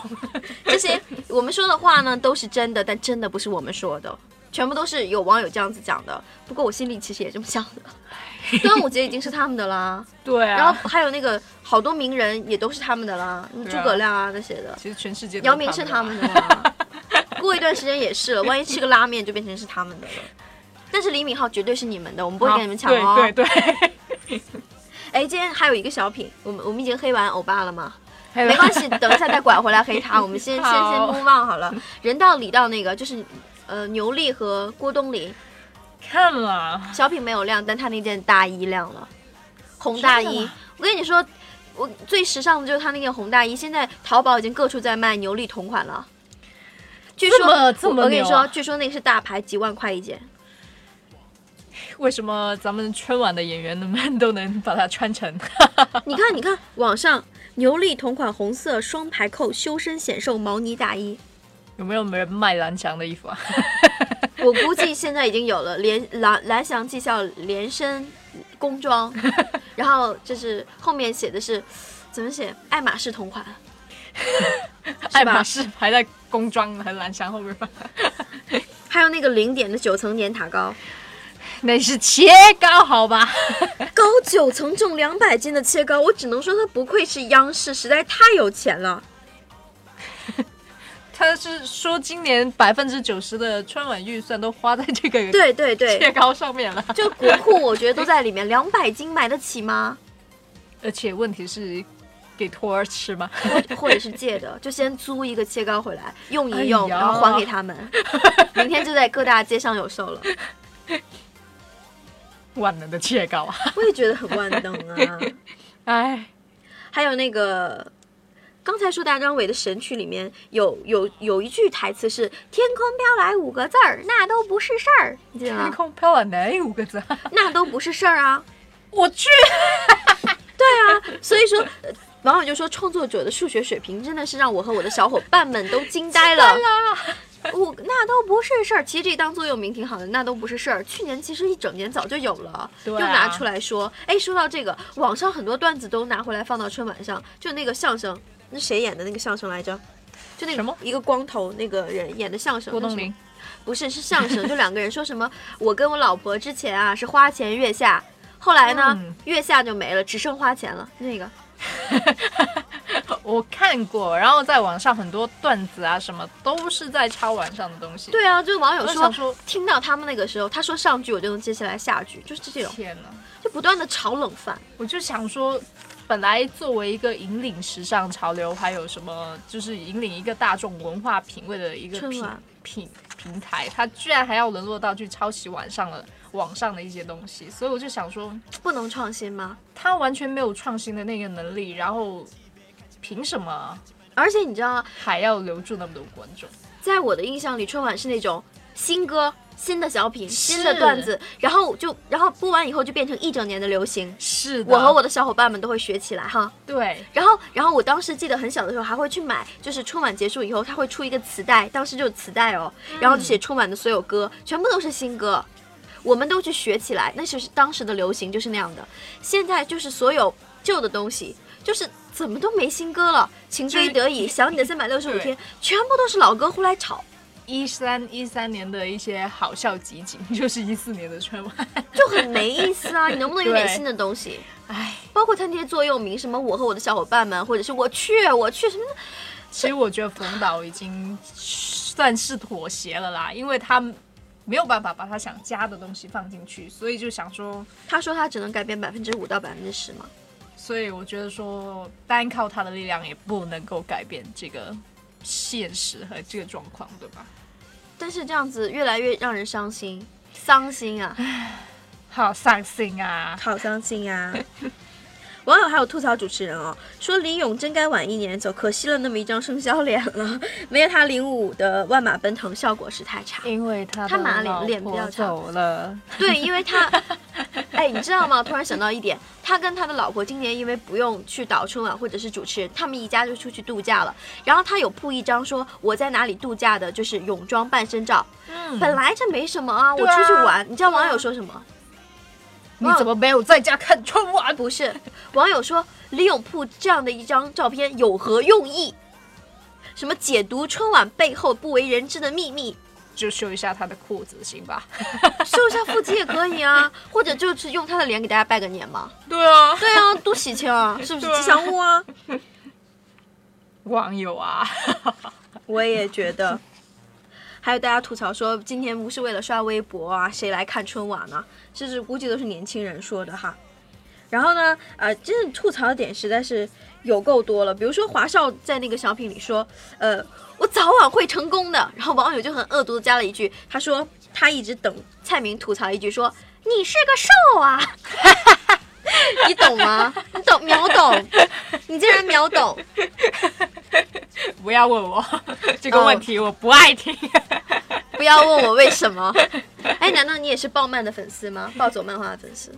这些我们说的话呢，都是真的，但真的不是我们说的，全部都是有网友这样子讲的。不过我心里其实也这么想的。端午节已经是他们的啦，对啊。然后还有那个好多名人也都是他们的啦，诸葛亮啊那些的，其实全世界都姚明是他们的啦。过一段时间也是了，万一吃个拉面就变成是他们的了。但是李敏镐绝对是你们的，我们不会跟你们抢哦。对对 对，哎，今天还有一个小品，我们我们已经黑完欧巴了吗？没没关系，等一下再拐回来黑他。我们先 先先好 move on 好了。人到礼到那个就是，呃，牛莉和郭冬临，看了，小品没有亮，但他那件大衣亮了，红大衣。我跟你说，我最时尚的就是他那件红大衣，现在淘宝已经各处在卖牛莉同款了。据说我我跟你说，据说那个是大牌，几万块一件。为什么咱们春晚的演员们 都能把它穿成？你看，你看，网上牛莉同款红色双排扣修身显瘦毛呢大衣，有没有人卖蓝翔的衣服啊？我估计现在已经有了，连蓝蓝翔技校连身工装，然后就是后面写的是怎么写？爱马仕同款，爱马仕排在工装和蓝翔后面吧？还有那个零点的九层粘塔糕，那是切糕好吧？高九层重两百斤的切糕，我只能说他不愧是央视，实在太有钱了。他是说今年百分之九十的春晚预算都花在这个对对对，切糕上面了。就国库我觉得都在里面，两百斤买得起吗？而且问题是，给托儿吃吗？或 或者是借的，就先租一个切糕回来用一用，哎然后还给他们，明天就在各大街上有售了。万能的切糕啊！我也觉得很万能啊。哎，还有那个。刚才说大张伟的《神曲》里面有有有一句台词是“天空飘来五个字儿，那都不是事儿”，你记得天吗？空飘来哪五个字？那都不是事儿啊。我去，对啊所以说，呃网友就说创作者的数学水平真的是让我和我的小伙伴们都惊呆了。我那都不是事儿，其实这当座右铭挺好的，那都不是事儿。去年其实一整年早就有了，对啊又拿出来说。哎，说到这个，网上很多段子都拿回来放到春晚上，就那个相声，那谁演的那个相声来着？就那个什么一个光头那个人演的相声，郭冬临，不是，是相声，就两个人说什么，我跟我老婆之前啊是花前月下，后来呢、嗯月下就没了，只剩花钱了。那个 我看过，然后在网上很多段子啊，什么都是在抄网上的东西。，对啊，就是网友说说，听到他们那个时候，他说上句我就能接下来下句，就是这种，天呐！就不断的炒冷饭。我就想说，本来作为一个引领时尚潮流，还有什么就是引领一个大众文化品味的一个品品平平台，他居然还要沦落到去抄袭网上了网上的一些东西，所以我就想说，不能创新吗？他完全没有创新的那个能力，然后凭什么而且你知道吗，还要留住那么多观众？在我的印象里，春晚是那种新歌、新的小品、新的段子，然后就然后播完以后就变成一整年的流行。是的，我和我的小伙伴们都会学起来哈。对然后，然后我当时记得很小的时候还会去买，就是春晚结束以后，他会出一个磁带，当时就是磁带哦，然后就写春晚的所有歌，全部都是新歌，我们都去学起来，那就是当时的流行就是那样的。现在就是所有旧的东西，就是怎么都没新歌了，情非得已，想你的三百六十五天，全部都是老歌胡来炒，一三一三年的一些好笑集锦，就是一四年的春晚。就很没意思啊！你能不能有点新的东西？唉，包括他那些座右铭，什么我和我的小伙伴们，或者是我去我去什么的。其实我觉得冯导已经算是妥协了啦，因为他没有办法把他想加的东西放进去，所以就想说，他说他只能改变百分之五到百分之十嘛。所以我觉得说单靠他的力量也不能够改变这个现实和这个状况，对吧？但是这样子越来越让人伤心，伤心啊，好伤心啊！好伤心啊！网友还有吐槽主持人哦，说李咏真该晚一年走，可惜了那么一张生肖脸了，没有他零五的万马奔腾效果是太差。因为他他马脸脸比较长走了，对，因为他，哎，你知道吗？突然想到一点，他跟他的老婆今年因为不用去导春晚或者是主持人，他们一家就出去度假了。然后他有铺一张说我在哪里度假的，就是泳装半身照。嗯本来这没什么啊，我出去玩。你知道网友说什么？你怎么没有在家看春晚？不是，网友说李永铺这样的一张照片有何用意？什么解读春晚背后不为人知的秘密？就秀一下他的裤子，行吧？秀一下腹肌也可以啊，或者就是用他的脸给大家拜个年嘛。对啊，对啊，多喜庆啊，是不是吉祥物啊？网友啊，我也觉得。还有大家吐槽说，今天不是为了刷微博啊，谁来看春晚呢？甚至估计都是年轻人说的哈。然后呢，呃，真的吐槽的点实在是有够多了。比如说华少在那个小品里说，呃，我早晚会成功的。然后网友就很恶毒的加了一句，他说他一直等蔡明吐槽一句说你是个兽啊，你懂吗？你懂秒懂，你竟然秒懂。不要问我这个问题，我不爱听。不要问我为什么。哎，难道你也是暴漫的粉丝吗？暴走漫画的粉丝？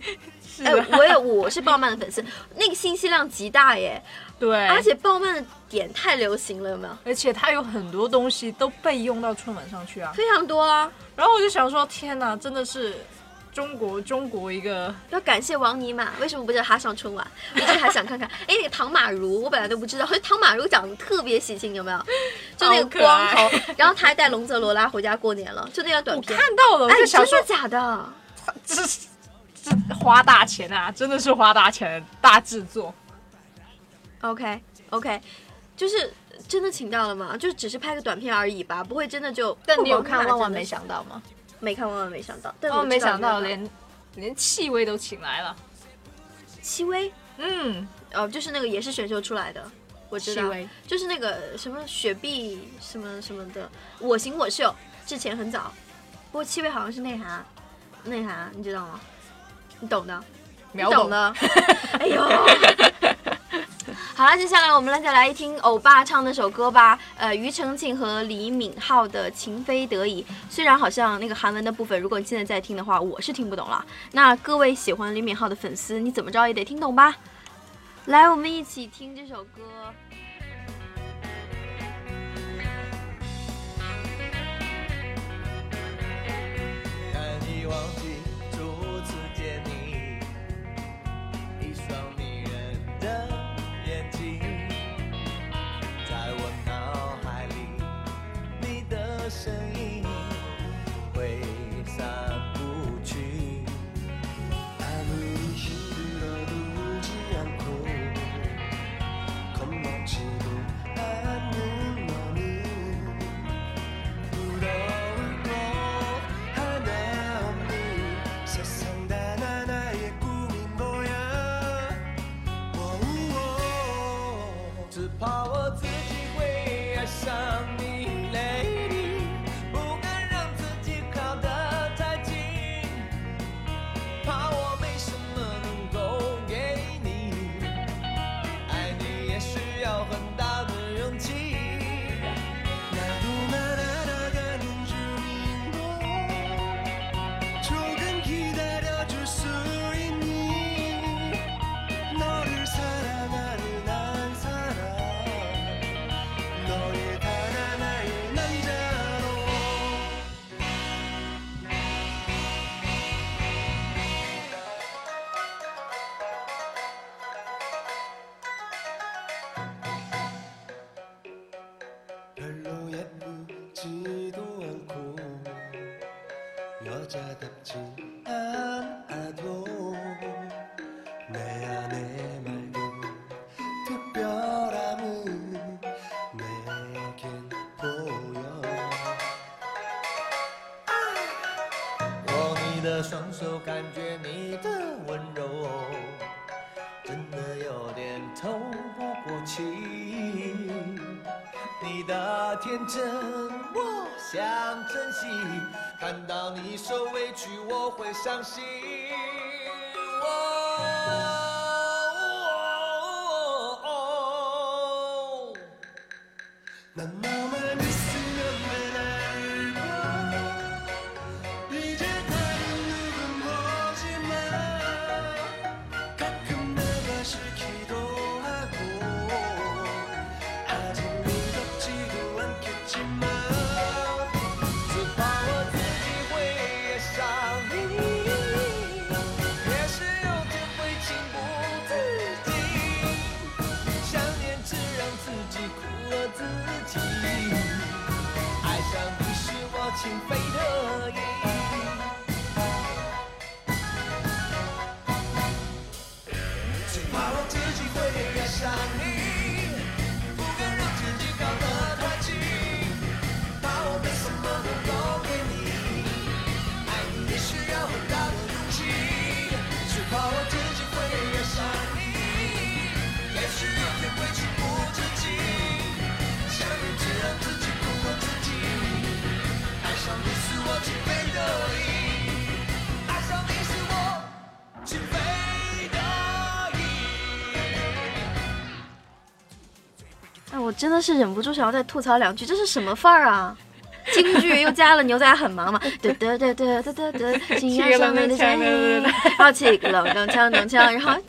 哎，我也我是暴漫的粉丝，那个信息量极大耶，对，而且暴漫的点太流行了，有没有？而且它有很多东西都被用到春晚上去啊。非常多啊！然后我就想说，天哪，真的是中国中国一个要感谢王尼玛，为什么不叫他上春晚？我一直还想看看。哎，那个唐马如，我本来都不知道，唐马如长得特别喜庆，有没有？就那个光头，然后他还带龙泽罗拉回家过年了，就那张短片我片。看到了，我哎，就想说真的，假的？这这花大钱啊，真的是花大钱大制作。OK OK，就是真的请到了吗？就只是拍个短片而已吧，不会真的就。但你有看万万没想到吗？没看万万没想到，但万万没想到连连连戚薇都请来了。戚薇，嗯，哦，就是那个也是选秀出来的，我知道，就是那个什么雪碧什么什么的，我行我秀，之前很早，不过戚薇好像是内涵，内涵你知道吗？你懂的，秒懂。懂的。哎呦，好了，接下来我们来再来一听欧巴唱那首歌吧。呃，庾澄庆和李敏镐的《情非得已》，虽然好像那个韩文的部分，如果你现在在听的话，我是听不懂了。那各位喜欢李敏镐的粉丝，你怎么着也得听懂吧？来，我们一起听这首歌。身影挥洒不去。아무리힘들어도지않고겁먹지도않는너는부러울거하나없는세상단하나의꿈인거야 Oh oh oh 手，感觉你的温柔，真的有点透不过气。你的天真，我想珍惜。看到你受委屈，我会伤心。哦난너 我真的是忍不住想要再吐槽两句，这是什么范儿啊？京剧又加了牛仔很忙嘛，嘚嘚嘚嘚嘚嘚嘚，新阳上面的声音，然后起个冷冷锵冷锵，然后，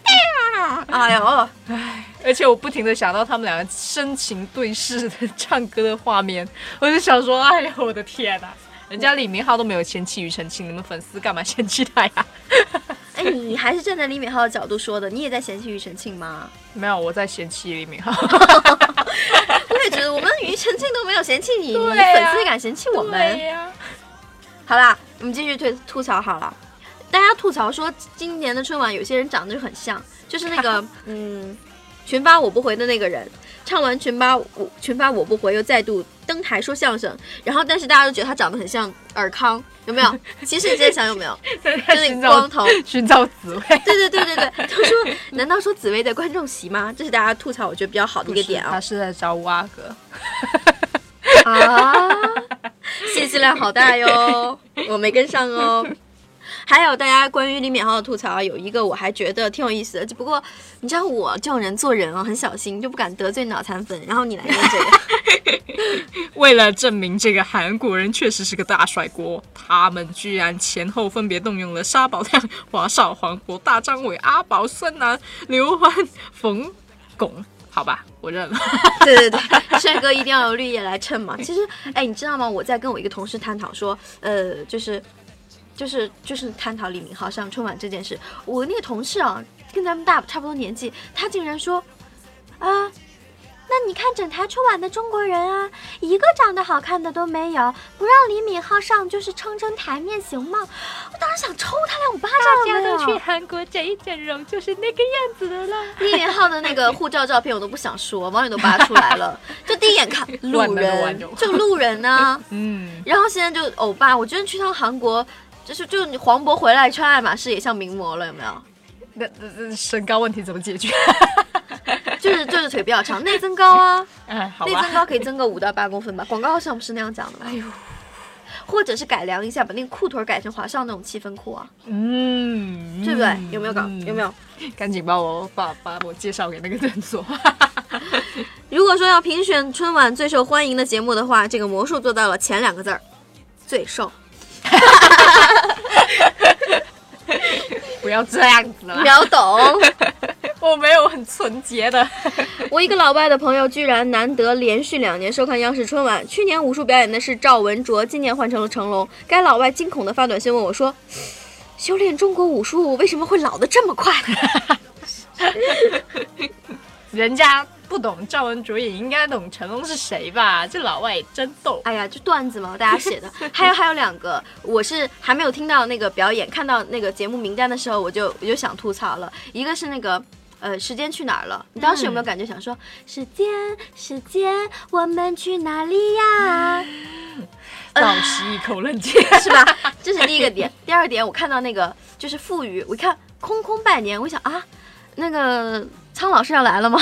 哎呦，而且我不停的想到他们两个深情对视的唱歌的画面，我就想说，哎呦我的天呐，人家李明浩都没有嫌弃庾澄庆，你们粉丝干嘛嫌弃他呀？哎，你还是站在李敏镐的角度说的，你也在嫌弃庾澄庆吗？没有，我在嫌弃李敏镐。我也觉得我们庾澄庆都没有嫌弃你，你粉丝敢嫌弃我们？好啦，我们继续推吐槽好了。大家吐槽说，今年的春晚有些人长得就很像，就是那个 嗯，群发我不回的那个人，唱完群发我群发我不回，又再度登台说相声，然后但是大家都觉得他长得很像尔康，有没有？其实你现在想有没有？就那寻找个光头，寻找紫薇，对对对对对，他说难道说紫薇在观众席吗？这是大家吐槽我觉得比较好的一个点啊 他。是在找五阿哥。啊，信息量好大哟，我没跟上哦。还有大家关于李敏镐的吐槽啊，有一个我还觉得挺有意思的，只不过你知道我这种人做人啊很小心，就不敢得罪脑残粉。然后你来念这个，为了证明这个韩国人确实是个大帅锅，他们居然前后分别动用了沙宝亮、华少、黄渤、大张伟、阿宝、孙楠、刘欢、冯巩。好吧，我认了。对对对，帅哥一定要有绿叶来衬嘛。其实，哎，你知道吗？我在跟我一个同事探讨说，呃，就是。就是就是探讨李明浩上春晚这件事，我那个同事啊，跟咱们大差不多年纪，他竟然说，啊，那你看整台春晚的中国人啊，一个长得好看的都没有，不让李敏镐上就是撑撑台面行吗？我当时想抽他两巴掌了没有韩国整一整容就是那个样子的啦。李敏镐的那个护照照片我都不想说，网友都扒出来了，就第一眼看路人，就路人呢、嗯，然后现在就欧巴，我觉得去趟韩国，就是就你黄渤回来穿爱马仕也像名模了，有没有？那那那身高问题怎么解决？就是就是腿比较长，内增高啊，哎，好内增。高可以增个五到八公分吧？广告上不是那样讲的吗？哎呦，或者是改良一下，把那个裤腿改成华少那种七分裤啊，嗯，对不对？有没有搞？有没有？有？赶紧把我把把我介绍给那个诊所。如果说要评选春晚最受欢迎的节目的话，这个魔术做到了前两个字儿，最受。不要这样子了，秒懂。我没有很纯洁的。我一个老外的朋友居然难得连续两年收看央视春晚，去年武术表演的是赵文卓，今年换成了成龙。该老外惊恐的发短信问我说：“修炼中国武术为什么会老得这么快人家不懂赵文卓，也应该懂成龙是谁吧？这老外也真逗？”。哎呀，就段子嘛，大家写的。还有还有两个，我是还没有听到那个表演，看到那个节目名单的时候，我就我就想吐槽了。一个是那个。呃，时间去哪儿了？你当时有没有感觉想说，时间，时间，我们去哪里呀？倒吸一口冷气。是吧？这是第一个点。第二个点，我看到那个就是富裕，我一看空空拜年，我想啊，那个苍老师要来了吗？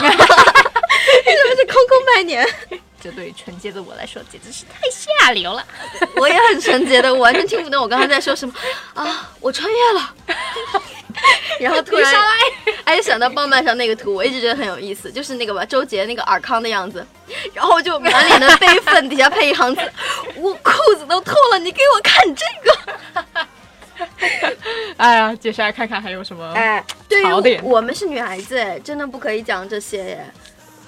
怎么是空空拜年？这对于纯洁的我来说简直是太下流了。我也很纯洁的，我完全听不懂我刚刚在说什么啊！我穿越了。然后突然，哎，想到棒棒上那个图，我一直觉得很有意思，就是那个吧，周杰那个尔康的样子，然后就满脸的悲愤，底下配一行字：我裤子都脱了，你给我看这个。哎呀，接下来看看还有什么？哎，对于我们是女孩子，哎，真的不可以讲这些耶。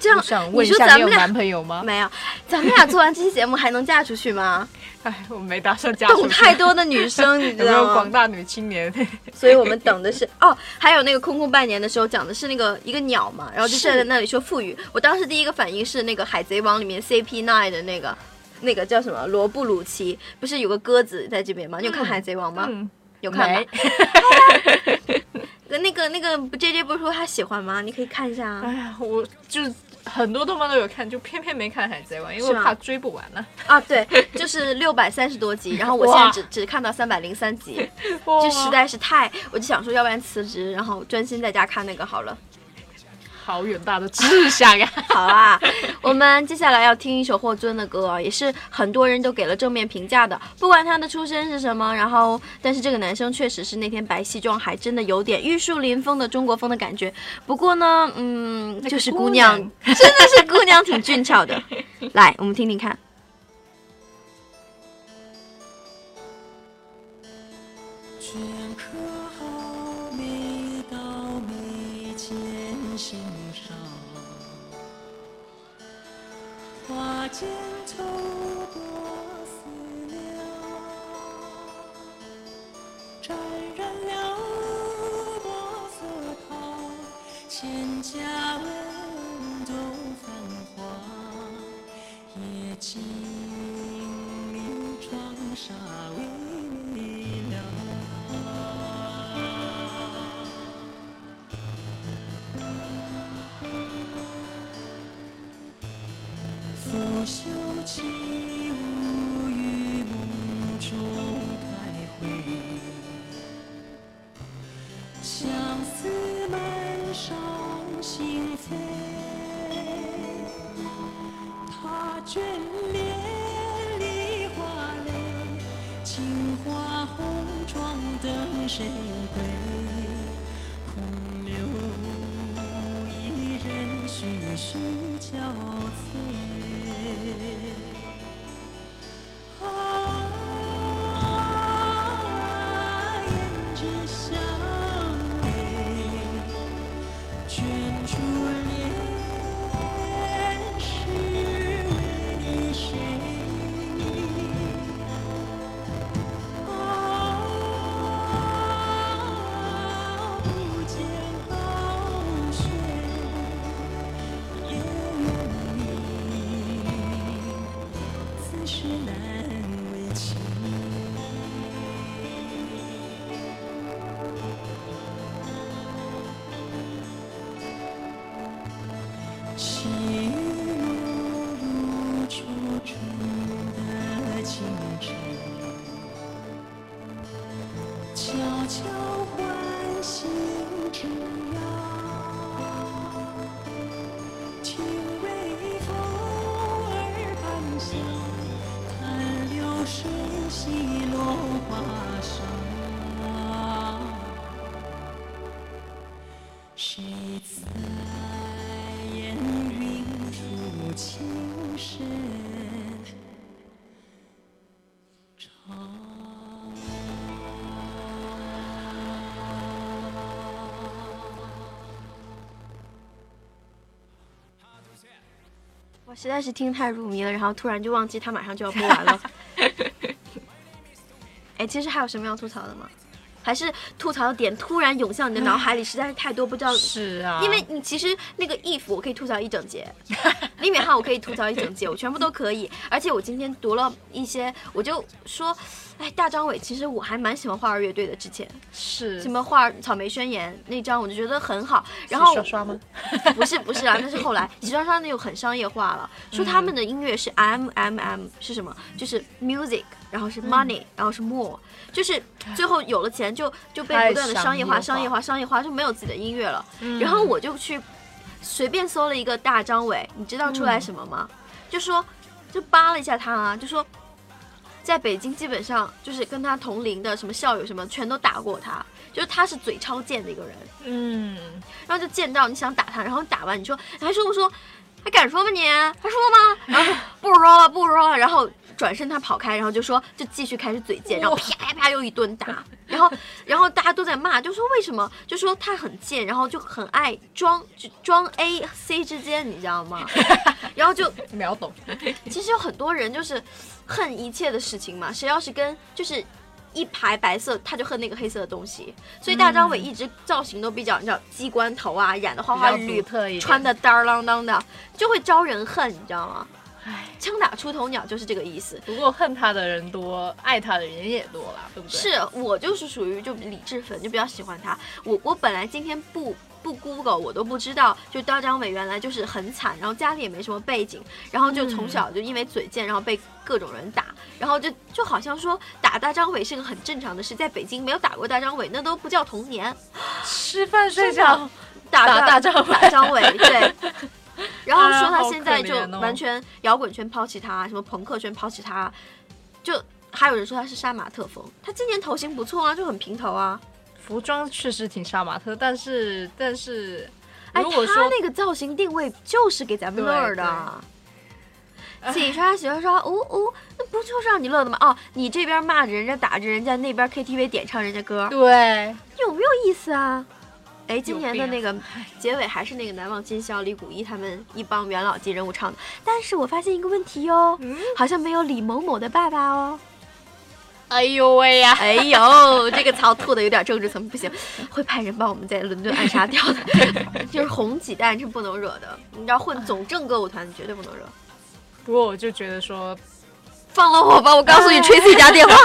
这样，想你问一下，说咱们俩你有男朋友吗？没有，咱们俩做完这期节目还能嫁出去吗？哎，我没打算嫁出去。懂太多的女生，你知道吗？广大女青年？所以我们等的是哦，还有那个空空拜年的时候讲的是那个一个鸟嘛，然后就站在那里说富裕。我当时第一个反应是那个《海贼王》里面 CP nine 的那个。那个叫什么罗布鲁奇，不是有个鸽子在这边吗？你有看《海贼王》吗？嗯，有看吧没？那个那个 J J 不是说他喜欢吗？你可以看一下啊。哎呀，我就是很多动漫都有看，就偏偏没看《海贼王》，因为我怕追不完了。啊，对，就是六百三十多集，然后我现在只只看到三百零三集，哇就实在是太，我就想说，要不然辞职，然后专心在家看那个好了。好远大的志向呀！好啊，我们接下来要听一首霍尊的歌啊，也是很多人都给了正面评价的，不管他的出身是什么，然后但是这个男生确实是那天白西装还真的有点玉树临风的中国风的感觉。不过呢，嗯，就是姑姑，娘真的是姑娘挺俊俏的。来，我们听听看。花间透过思量，沾染了墨色烫，千家文都繁华，夜静谧窗纱拂袖起舞于梦中徘徊，相思满上心扉。他眷恋梨花泪，情花红妆等谁归？我实在是听太入迷了，然后突然就忘记它马上就要播完了。哎，其实还有什么要吐槽的吗？还是吐槽的点突然涌向你的脑海里，实在是太多，不知道。是啊，因为你其实那个 if 我可以吐槽一整节，李敏镐我可以吐槽一整节，我全部都可以。而且我今天读了一些，我就说，哎，大张伟其实我还蛮喜欢花儿乐队的，之前是什么花儿草莓宣言那张我就觉得很好。然后刷刷吗？不是不是啊，那是后来洗刷刷那又很商业化了，说他们的音乐是 M M M 是什么？就是 music，然后是 money，、然后是 more，就是最后有了钱就就被不断的商业化、商业化商业化、就没有自己的音乐了。嗯然后我就去随便搜了一个大张伟，你知道出来什么吗？就说就扒了一下他啊，就说。在北京，基本上就是跟他同龄的什么校友什么，全都打过他。就是他是嘴超贱的一个人，嗯，然后就见到你想打他，然后打完你说你还说不说？还敢说吗你？还说吗？然后不说了，不说了，然后转身他跑开，然后就说就继续开始嘴贱，然后啪啪啪又一顿打，然后然后大家都在骂，就说为什么？就说他很贱，然后就很爱装，就装 A C 之间，你知道吗？然后就 秒懂。其实有很多人就是恨一切的事情嘛，谁要是跟就是一排白色，他就恨那个黑色的东西。所以大张伟一直造型都比较，你知道鸡冠头啊，染的花花绿绿穿的当儿郎当的，就会招人恨，你知道吗？唉，枪打出头鸟就是这个意思。不过恨他的人多，爱他的人也多啦，对不对？是我就是属于就理智粉，就比较喜欢他。我我本来今天不不 Google 我都不知道，就大张伟原来就是很惨，然后家里也没什么背景，然后就从小就因为嘴贱，然后被各种人打，然后就就好像说打大张伟是个很正常的事，在北京没有打过大张伟，那都不叫童年。吃饭睡觉，打打大张伟大张伟，对。然后说他现在就完全摇滚圈抛弃他，什么朋克圈抛弃他，就还有人说他是杀马特风。他今年头型不错啊，就很平头啊。服装确实挺杀马特，但是但是哎，他那个造型定位就是给咱们乐儿的。洗刷洗刷刷，呜呜，那不就是让你乐的吗？哦，你这边骂着人家，打着人家，那边 KTV 点唱人家歌，对，有没有意思啊？哎，今年的那个结尾还是那个《难忘今宵》李谷一他们一帮元老级人物唱的，但是我发现一个问题哟，嗯好像没有李某某的爸爸哦。哎呦喂呀，哎呦，这个槽吐的有点政治层面，不行，会派人把我们在伦敦暗杀掉的。就是红几代是不能惹的，你知道混总政歌舞团绝对不能惹。不过我就觉得说，放了我吧，我告诉你，吹自己家电话。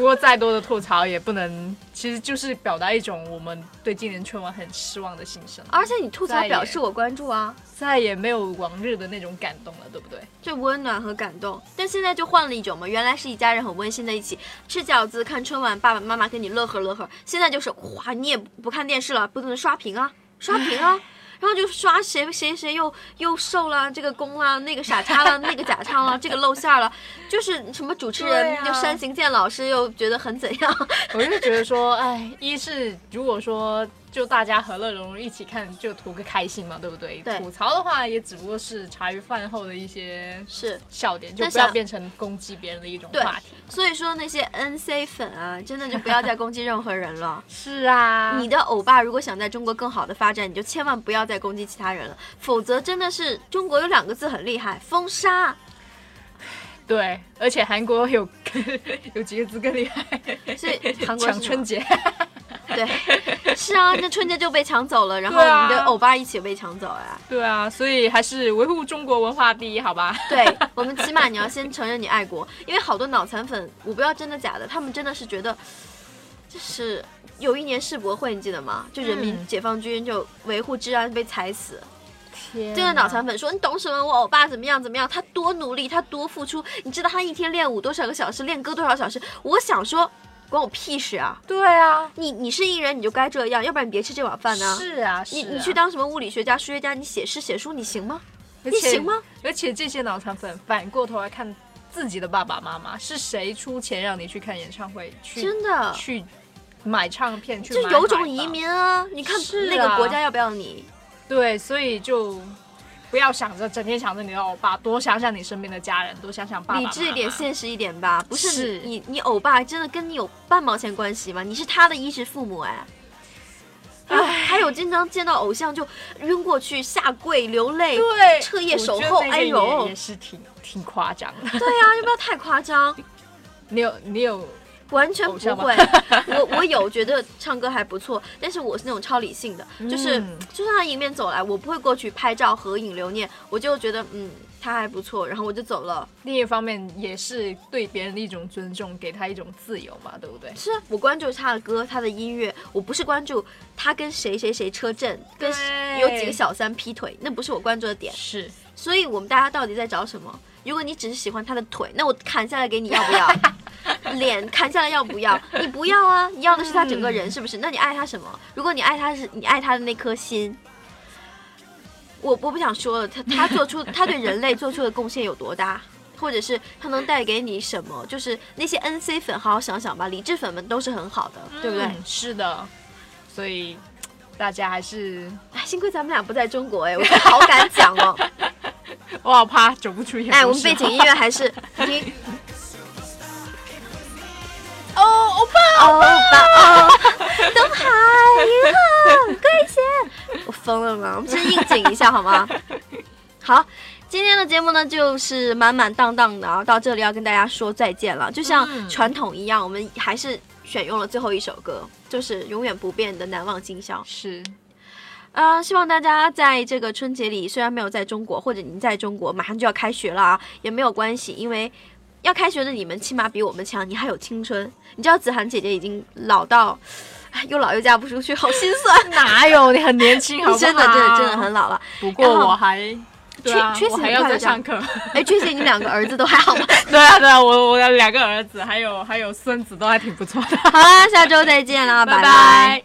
不过再多的吐槽也不能，其实就是表达一种我们对今年春晚很失望的心声，而且你吐槽表示我关注啊，再也没有往日的那种感动了，对不对？就温暖和感动。但现在就换了一种嘛，原来是一家人很温馨的一起吃饺子、看春晚，爸爸妈妈跟你乐呵乐呵。现在就是哇，你也不看电视了，不能刷屏啊，刷屏啊。然后就刷谁谁谁又又瘦了，这个攻了，那个傻叉了，那个假唱了，这个露馅了，就是什么主持人就山行健老师又觉得很怎样，我就觉得说，哎，一是如果说就大家和乐融融一起看，就图个开心嘛，对不对？对吐槽的话，也只不过是茶余饭后的一些是笑点，就不要变成攻击别人的一种话题。所以说那些 NC 粉啊，真的就不要再攻击任何人了。是啊，你的欧巴如果想在中国更好的发展，你就千万不要再攻击其他人了，否则真的是中国有两个字很厉害，封杀。对，而且韩国有有几个字更厉害，所以韩国是抢春节。对，是啊，那春节就被抢走了，然后你的欧巴一起被抢走呀。对啊，所以还是维护中国文化第一，好吧？对我们起码你要先承认你爱国，因为好多脑残粉，我不知道真的假的，他们真的是觉得，就是有一年世博会，你记得吗？就人民嗯解放军就维护治安被踩死，天这个脑残粉说你懂什么？我欧巴怎么样怎么样？他多努力，他多付出，你知道他一天练舞多少个小时，练歌多少小时？我想说，关我屁事啊！对啊，你你是艺人，你就该这样，要不然你别吃这碗饭呢。是啊，是啊你你去当什么物理学家、数学家，你写诗写书，你行吗？你行吗？而且这些脑残粉反过头来看自己的爸爸妈妈，是谁出钱让你去看演唱会，去真的，去买唱片，去就有种移。民啊！你看那个国家要不要你？对，所以就不要想着整天想着你的欧巴，多想想你身边的家人，多想想爸爸理智一点，现实一点吧。不是是你你你欧巴真的跟你有半毛钱关系吗？你是他的衣食父母哎。还有还有，经常见到偶像就晕过去、下跪、流泪，对彻夜守候。哎呦，也是挺挺夸张的。对呀、要不要太夸张？你有你有完全不会，我我有觉得唱歌还不错，但是我是那种超理性的，就是嗯就算他迎面走来，我不会过去拍照合影留念，我就觉得嗯他还不错，然后我就走了。另一方面也是对别人的一种尊重，给他一种自由嘛，对不对？是啊，我关注他的歌，他的音乐，我不是关注他跟谁谁谁车震，跟有几个小三劈腿，那不是我关注的点。是，所以我们大家到底在找什么？如果你只是喜欢他的腿，那我砍下来给你，要不要？脸砍下来要不要？你不要啊，你要的是他整个人，是不是？那你爱他什么？如果你爱他是你爱他的那颗心，我我不想说了，他他做出他对人类做出的贡献有多大，或者是他能带给你什么？就是那些 NC 粉，好好想想吧，理智粉们都是很好的，对不对？嗯是的，所以大家还是哎，幸亏咱们俩不在中国，哎，我好敢讲哦。我好怕走不出去。哎，我们背景音乐还是听。哦，欧巴，欧巴哦，东海银河跪下，我疯了吗？我们先应景一下好吗？好，今天的节目呢就是满满当当的啊，到这里要跟大家说再见了。就像嗯传统一样，我们还是选用了最后一首歌，就是永远不变的《难忘今宵》。是啊、希望大家在这个春节里，虽然没有在中国，或者您在中国，马上就要开学了啊，也没有关系，因为要开学的你们起码比我们强，你还有青春。你知道子涵姐姐已经老到，哎又老又嫁不出去，好心酸。哪有？你很年轻，好不好？真的真的真的很。老了。不过我还。缺缺席我还要再上课。哎，确实你两个儿子都还好吗？对啊，对啊，我我的两个儿子还有还有孙子都还挺不错的。好啦，下周再见啦，拜拜拜